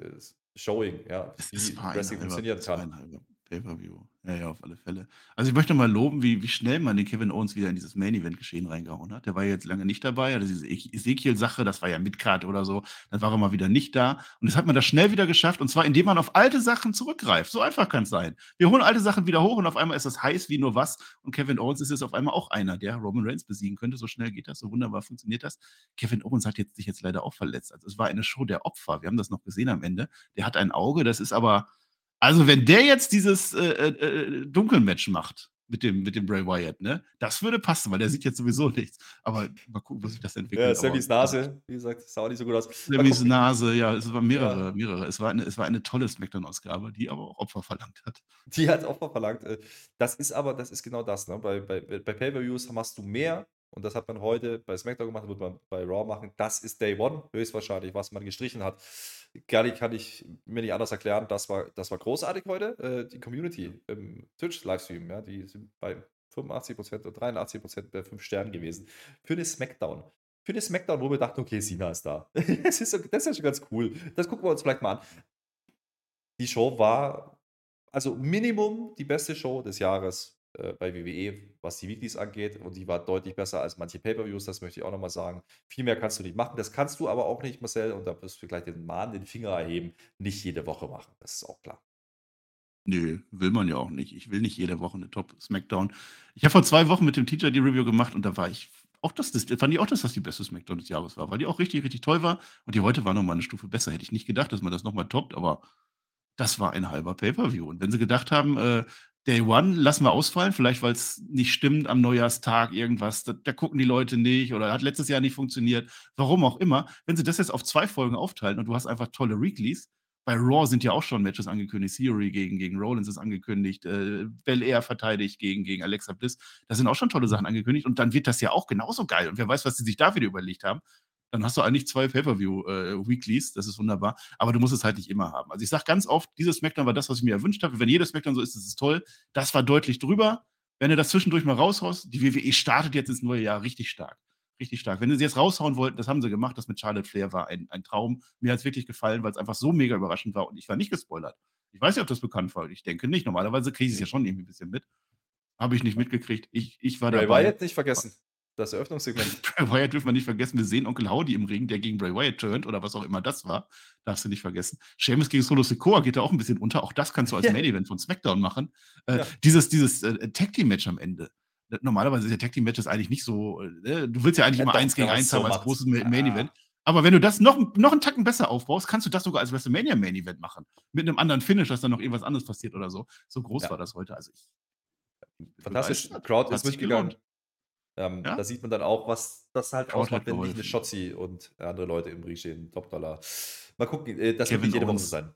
Showing, ja, wie Wrestling funktionieren kann. Pay-Per-View. Ja, ja, auf alle Fälle. Also ich möchte mal loben, wie, wie schnell man den Kevin Owens wieder in dieses Main-Event-Geschehen reingehauen hat. Der war ja jetzt lange nicht dabei. Also diese Ezekiel-Sache, das war ja Midcard oder so. Dann war er mal wieder nicht da. Und das hat man das schnell wieder geschafft. Und zwar, indem man auf alte Sachen zurückgreift. So einfach kann es sein. Wir holen alte Sachen wieder hoch und auf einmal ist das heiß wie nur was. Und Kevin Owens ist jetzt auf einmal auch einer, der Roman Reigns besiegen könnte. So schnell geht das, so wunderbar funktioniert das. Kevin Owens hat jetzt, sich jetzt leider auch verletzt. Also es war eine Show der Opfer. Wir haben das noch gesehen am Ende. Der hat ein Auge, das ist aber also, wenn der jetzt dieses äh, äh, äh, Dunkelmatch macht mit dem, mit dem Bray Wyatt, ne, das würde passen, weil der sieht jetzt sowieso nichts. Aber mal gucken, wie sich das entwickelt. Ja, Sammys Nase, wie gesagt, sah auch nicht so gut aus. Sammys. Nase, ja, es waren mehrere, mehrere. Es war eine, es war eine tolle Smackdown-Ausgabe, die aber auch Opfer verlangt hat. Die hat Opfer verlangt. Äh, Das ist aber, das ist genau das. Ne? Bei, bei, bei Pay-Per-Views machst du mehr und das hat man heute bei SmackDown gemacht, wird man bei Raw machen. Das ist Day One, höchstwahrscheinlich, was man gestrichen hat. Nicht, kann ich mir nicht anders erklären. Das war, das war großartig heute. Äh, Die Community im Twitch-Livestream, ja, die sind bei 85% oder 83% bei 5 Sternen gewesen. Für eine SmackDown. für die Smackdown, wo wir dachten, okay, Sina ist da. [laughs] das, ist, das ist schon ganz cool. Das gucken wir uns vielleicht mal an. Die Show war also Minimum die beste Show des Jahres äh, bei WWE, was die Weeklies angeht. Und die war deutlich besser als manche Pay-Per-Views, das möchte ich auch nochmal sagen. Viel mehr kannst du nicht machen. Das kannst du aber auch nicht, Marcel, und da wirst du gleich den Mahn, den Finger erheben, nicht jede Woche machen. Das ist auch klar. Nö, will man ja auch nicht. Ich will nicht jede Woche eine Top-Smackdown. Ich habe vor zwei Wochen mit dem Teacher die Review gemacht und da war ich auch das, das fand ich auch, dass das die beste Smackdown des Jahres war, weil die auch richtig, richtig toll war. Und die heute war nochmal eine Stufe besser. Hätte ich nicht gedacht, dass man das nochmal toppt, aber das war ein halber Pay-Per-View. Und wenn sie gedacht haben, äh, Day One lassen wir ausfallen, vielleicht weil es nicht stimmt am Neujahrstag irgendwas, da, da, gucken die Leute nicht oder hat letztes Jahr nicht funktioniert, warum auch immer. Wenn sie das jetzt auf zwei Folgen aufteilen und du hast einfach tolle Weeklies, bei Raw sind ja auch schon Matches angekündigt, Theory gegen, gegen Rollins ist angekündigt, äh, Bel Air verteidigt gegen, gegen Alexa Bliss, da sind auch schon tolle Sachen angekündigt und dann wird das ja auch genauso geil und wer weiß, was sie sich da wieder überlegt haben dann hast du eigentlich zwei Pay-Per-View-Weeklies, äh, das ist wunderbar, aber du musst es halt nicht immer haben. Also ich sage ganz oft, dieses Smackdown war das, was ich mir erwünscht habe. Wenn jedes Smackdown so ist, das ist toll. Das war deutlich drüber. Wenn du das zwischendurch mal raushaust, die WWE startet jetzt ins neue Jahr richtig stark. Richtig stark. Wenn sie jetzt raushauen wollten, das haben sie gemacht, das mit Charlotte Flair war ein, ein Traum. Mir hat es wirklich gefallen, weil es einfach so mega überraschend war und ich war nicht gespoilert. Ich weiß nicht, ob das bekannt war. Ich denke nicht. Normalerweise kriege ich es ja schon irgendwie ein bisschen mit. Habe ich nicht mitgekriegt. Ich, ich war Ray dabei. Wyatt nicht vergessen. Das Eröffnungssegment. [laughs] Bray Wyatt dürfen wir nicht vergessen. Wir sehen Onkel Howdy im Ring, der gegen Bray Wyatt turnt oder was auch immer das war. Darfst du nicht vergessen. Seamus gegen Solo Sikoa geht da auch ein bisschen unter. Auch das kannst du als Main Event von SmackDown machen. Äh, ja. Dieses, dieses äh, Tag Team Match am Ende. Normalerweise ist ja Tag Team Matches eigentlich nicht so. Äh, du willst ja eigentlich ja, immer eins gegen eins haben so als großes ja. Main Event. Aber wenn du das noch, noch einen Tacken besser aufbaust, kannst du das sogar als WrestleMania Main Event machen. Mit einem anderen Finish, dass dann noch irgendwas anderes passiert oder so. So groß war das heute. Also ich, Fantastisch. Crowd ist mitgegangen. Ähm, ja? Da sieht man dann auch, was das halt ausmacht, wenn nicht eine Shotzi und andere Leute im Ring stehen. Top-Dollar. Mal gucken, äh, das Kevin wird jede Woche sein.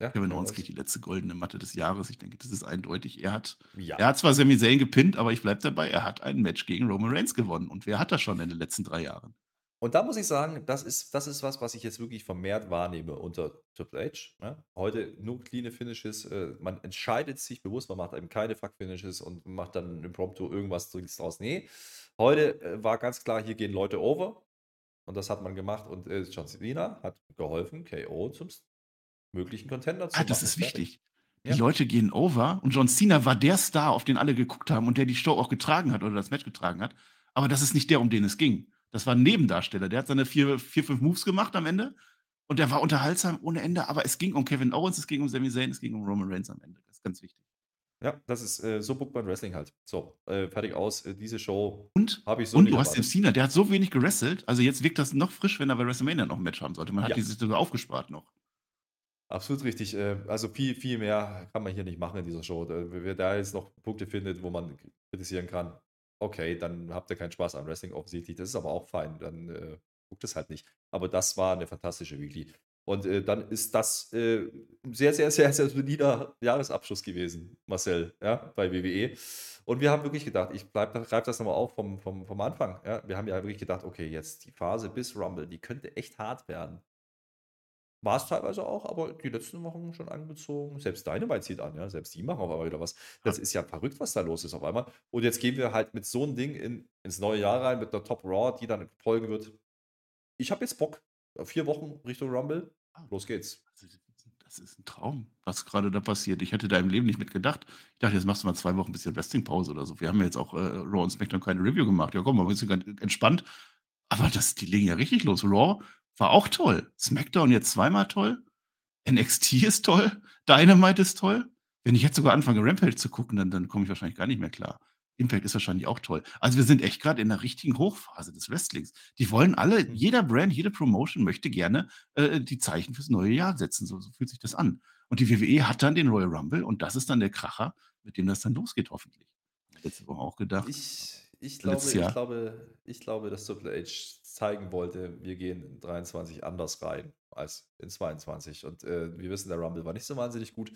Ja, Kevin Owens kriegt die letzte goldene Matte des Jahres. Ich denke, das ist eindeutig. Er hat, ja. er hat zwar Sami Zayn gepinnt, aber ich bleibe dabei, er hat ein Match gegen Roman Reigns gewonnen. Und wer hat das schon in den letzten drei Jahren? Und da muss ich sagen, das ist, das ist was, was ich jetzt wirklich vermehrt wahrnehme unter Triple H. Ne? Heute nur clean Finishes. Äh, man entscheidet sich bewusst, man macht eben keine Fuck-Finishes und macht dann impromptu irgendwas draus. Nee, heute äh, war ganz klar, hier gehen Leute over. Und das hat man gemacht. Und äh, John Cena hat geholfen, KO zum möglichen Contender zu ah, machen. Das ist wichtig. Die ja. Leute gehen over und John Cena war der Star, auf den alle geguckt haben und der die Show auch getragen hat oder das Match getragen hat. Aber das ist nicht der, um den es ging. Das war ein Nebendarsteller. Der hat seine vier, vier, fünf Moves gemacht am Ende. Und der war unterhaltsam ohne Ende. Aber es ging um Kevin Owens, es ging um Sami Zayn, es ging um Roman Reigns am Ende. Das ist ganz wichtig. Ja, das ist äh, so bookt man Wrestling halt. So, äh, fertig aus. Äh, diese Show habe ich so Und du hast den Cena, der hat so wenig gewrestelt. Also jetzt wirkt das noch frisch, wenn er bei WrestleMania noch ein Match haben sollte. Man hat die sich sogar aufgespart noch. Absolut richtig. Äh, also viel, viel mehr kann man hier nicht machen in dieser Show. Wer da jetzt noch Punkte findet, wo man kritisieren kann, okay, dann habt ihr keinen Spaß am Wrestling offensichtlich. Das ist aber auch fein. Dann äh, guckt es halt nicht. Aber das war eine fantastische Weekly. Und äh, dann ist das äh, sehr, sehr, sehr, sehr solider Jahresabschluss gewesen, Marcel, ja, bei WWE. Und wir haben wirklich gedacht, ich greife das nochmal auf vom, vom, vom Anfang. Ja. Wir haben ja wirklich gedacht, okay, jetzt die Phase bis Rumble, die könnte echt hart werden. War es teilweise auch, aber die letzten Wochen schon angezogen. Selbst Dynamite zieht an, ja. Selbst die machen auf einmal wieder was. Das ist ja verrückt, was da los ist auf einmal. Und jetzt gehen wir halt mit so einem Ding in, ins neue Jahr rein, mit der Top Raw, die dann folgen wird. Ich habe jetzt Bock. Vier Wochen Richtung Rumble. Ah. Los geht's. Das ist ein Traum, was gerade da passiert. Ich hätte da im Leben nicht mit gedacht. Ich dachte, jetzt machst du mal zwei Wochen ein bisschen Wrestling-Pause oder so. Wir haben ja jetzt auch äh, Raw und SmackDown keine Review gemacht. Ja, komm, mal ein bisschen entspannt. Aber das, die legen ja richtig los. Raw war auch toll. SmackDown jetzt zweimal toll. NXT ist toll. Dynamite ist toll. Wenn ich jetzt sogar anfange, Rampage zu gucken, dann, dann komme ich wahrscheinlich gar nicht mehr klar. Impact ist wahrscheinlich auch toll. Also wir sind echt gerade in der richtigen Hochphase des Wrestlings. Die wollen alle, mhm. jeder Brand, jede Promotion möchte gerne äh, die Zeichen fürs neue Jahr setzen. So, so, fühlt sich das an. Und die WWE hat dann den Royal Rumble und das ist dann der Kracher, mit dem das dann losgeht, hoffentlich. Letzte Woche auch gedacht. Ich, ich, glaube, ich, glaube, ich glaube, dass Triple H zeigen wollte, wir gehen in 23 anders rein als in 22. Und äh, wir wissen, der Rumble war nicht so wahnsinnig gut.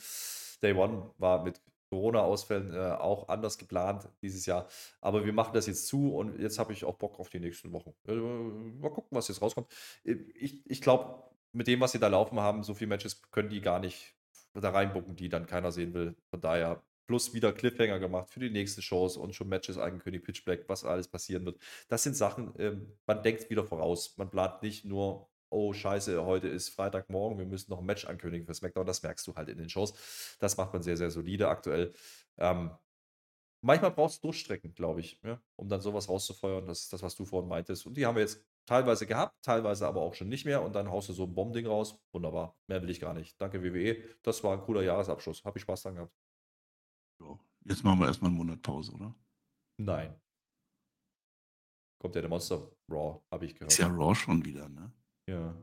Day One war mit Corona-Ausfällen äh, auch anders geplant dieses Jahr. Aber wir machen das jetzt zu und jetzt habe ich auch Bock auf die nächsten Wochen. Äh, mal gucken, was jetzt rauskommt. Äh, ich, ich glaube, mit dem, was sie da laufen haben, so viele Matches können die gar nicht da reinbucken, die dann keiner sehen will. Von daher plus wieder Cliffhanger gemacht für die nächsten Shows und schon Matches angekündigt, Pitch Black, was alles passieren wird. Das sind Sachen, ähm, man denkt wieder voraus. Man plant nicht nur, oh Scheiße, heute ist Freitagmorgen, wir müssen noch ein Match ankündigen für SmackDown. Das merkst du halt in den Shows. Das macht man sehr, sehr solide aktuell. Ähm, manchmal brauchst du Durchstrecken, glaube ich, ja, um dann sowas rauszufeuern. Das ist das, was du vorhin meintest. Und die haben wir jetzt teilweise gehabt, teilweise aber auch schon nicht mehr. Und dann haust du so ein Bombending raus. Wunderbar. Mehr will ich gar nicht. Danke, WWE. Das war ein cooler Jahresabschluss. Habe ich Spaß dran gehabt. Jetzt machen wir erstmal einen Monat Pause, oder? Nein. Kommt ja der Monster Raw, habe ich gehört. Ist ja Raw schon wieder, ne? Ja.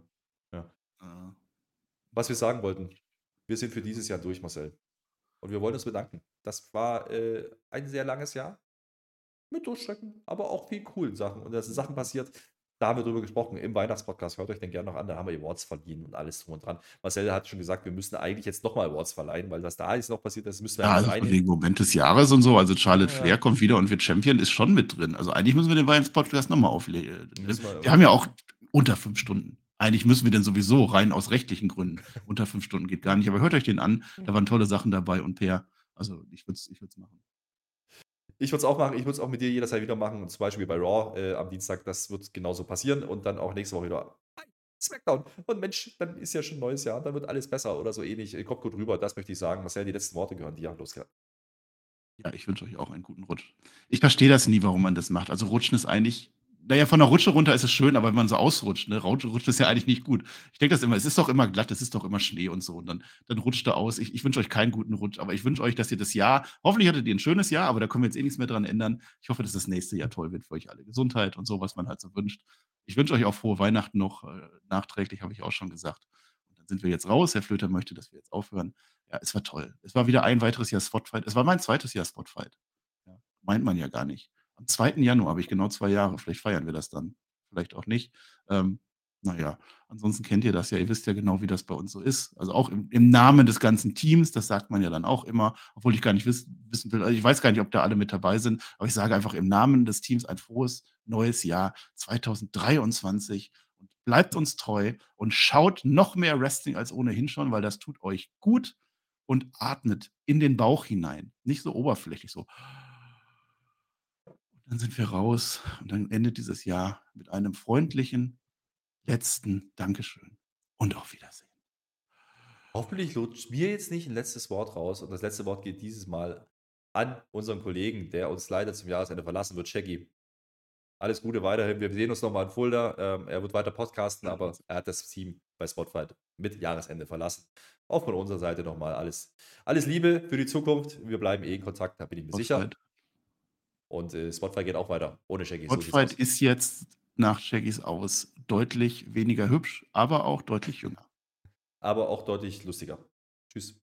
Äh, Was wir sagen wollten, wir sind für dieses Jahr durch, Marcel. Und wir wollen uns bedanken. Das war äh, ein sehr langes Jahr. Mit Durchstrecken, aber auch viel coolen Sachen. Und da sind Sachen passiert, da haben wir drüber gesprochen im Weihnachtspodcast. Hört euch den gerne noch an, da haben wir Awards verliehen und alles drum und dran. Marcel hat schon gesagt, wir müssen eigentlich jetzt nochmal Awards verleihen, weil was da jetzt noch passiert ist, müssen wir Ja, also wegen Moment des Jahres und so. Also Charlotte Ja. Flair kommt wieder und wird Champion, ist schon mit drin. Also eigentlich müssen wir den Weihnachtspodcast nochmal auflegen. Müssen wir- Wir haben ja auch unter fünf Stunden. Eigentlich müssen wir den sowieso rein aus rechtlichen Gründen. [laughs] Unter fünf Stunden geht gar nicht. Aber hört euch den an. Da waren tolle Sachen dabei und Per. Also ich würde es ich würd's machen. Ich würde es auch machen, ich würde es auch mit dir jederzeit wieder machen. Zum Beispiel bei Raw äh, am Dienstag, das wird genauso passieren. Und dann auch nächste Woche wieder Smackdown. Und Mensch, dann ist ja schon neues Jahr, dann wird alles besser oder so ähnlich. Kommt gut rüber, das möchte ich sagen. Marcel, die letzten Worte gehören. Los, ja. Ja, ich wünsche euch auch einen guten Rutsch. Ich verstehe das nie, warum man das macht. Also Rutschen ist eigentlich, naja, von der Rutsche runter ist es schön, aber wenn man so ausrutscht, ne, Rutsche ist ja eigentlich nicht gut. Ich denke das immer, es ist doch immer glatt, es ist doch immer Schnee und so. Und dann, dann rutscht er aus. Ich, ich wünsche euch keinen guten Rutsch, aber ich wünsche euch, dass ihr das Jahr, hoffentlich hattet ihr ein schönes Jahr, aber da können wir jetzt eh nichts mehr dran ändern. Ich hoffe, dass das nächste Jahr toll wird für euch alle. Gesundheit und so, was man halt so wünscht. Ich wünsche euch auch frohe Weihnachten noch, äh, nachträglich, habe ich auch schon gesagt. Und dann sind wir jetzt raus. Herr Flöter möchte, dass wir jetzt aufhören. Ja, es war toll. Es war wieder ein weiteres Jahr Spotfight. Es war mein zweites Jahr Spotfight. Ja, meint man ja gar nicht. Am 2. Januar habe ich genau zwei Jahre. Vielleicht feiern wir das dann. Vielleicht auch nicht. Ähm, naja, ansonsten kennt ihr das ja. Ihr wisst ja genau, wie das bei uns so ist. Also auch im, im Namen des ganzen Teams, das sagt man ja dann auch immer, obwohl ich gar nicht wiss, wissen will. Also ich weiß gar nicht, ob da alle mit dabei sind, aber ich sage einfach im Namen des Teams ein frohes neues Jahr 2023 und bleibt uns treu und schaut noch mehr Wrestling als ohnehin schon, weil das tut euch gut und atmet in den Bauch hinein. Nicht so oberflächlich, so. Dann sind wir raus und dann endet dieses Jahr mit einem freundlichen letzten Dankeschön und auf Wiedersehen. Hoffentlich lutscht mir jetzt nicht ein letztes Wort raus. Und das letzte Wort geht dieses Mal an unseren Kollegen, der uns leider zum Jahresende verlassen wird, Shaggy. Alles Gute weiterhin. Wir sehen uns nochmal in Fulda. Ähm, er wird weiter podcasten, aber er hat das Team bei Spotify mit Jahresende verlassen. Auch von unserer Seite nochmal alles, alles Liebe für die Zukunft. Wir bleiben eh in Kontakt, da bin ich mir sicher. Und äh, Spotify geht auch weiter, ohne Shaggy. So Spotfight aus. ist jetzt nach Shaggys aus deutlich weniger hübsch, aber auch deutlich jünger. aber auch deutlich lustiger. Tschüss.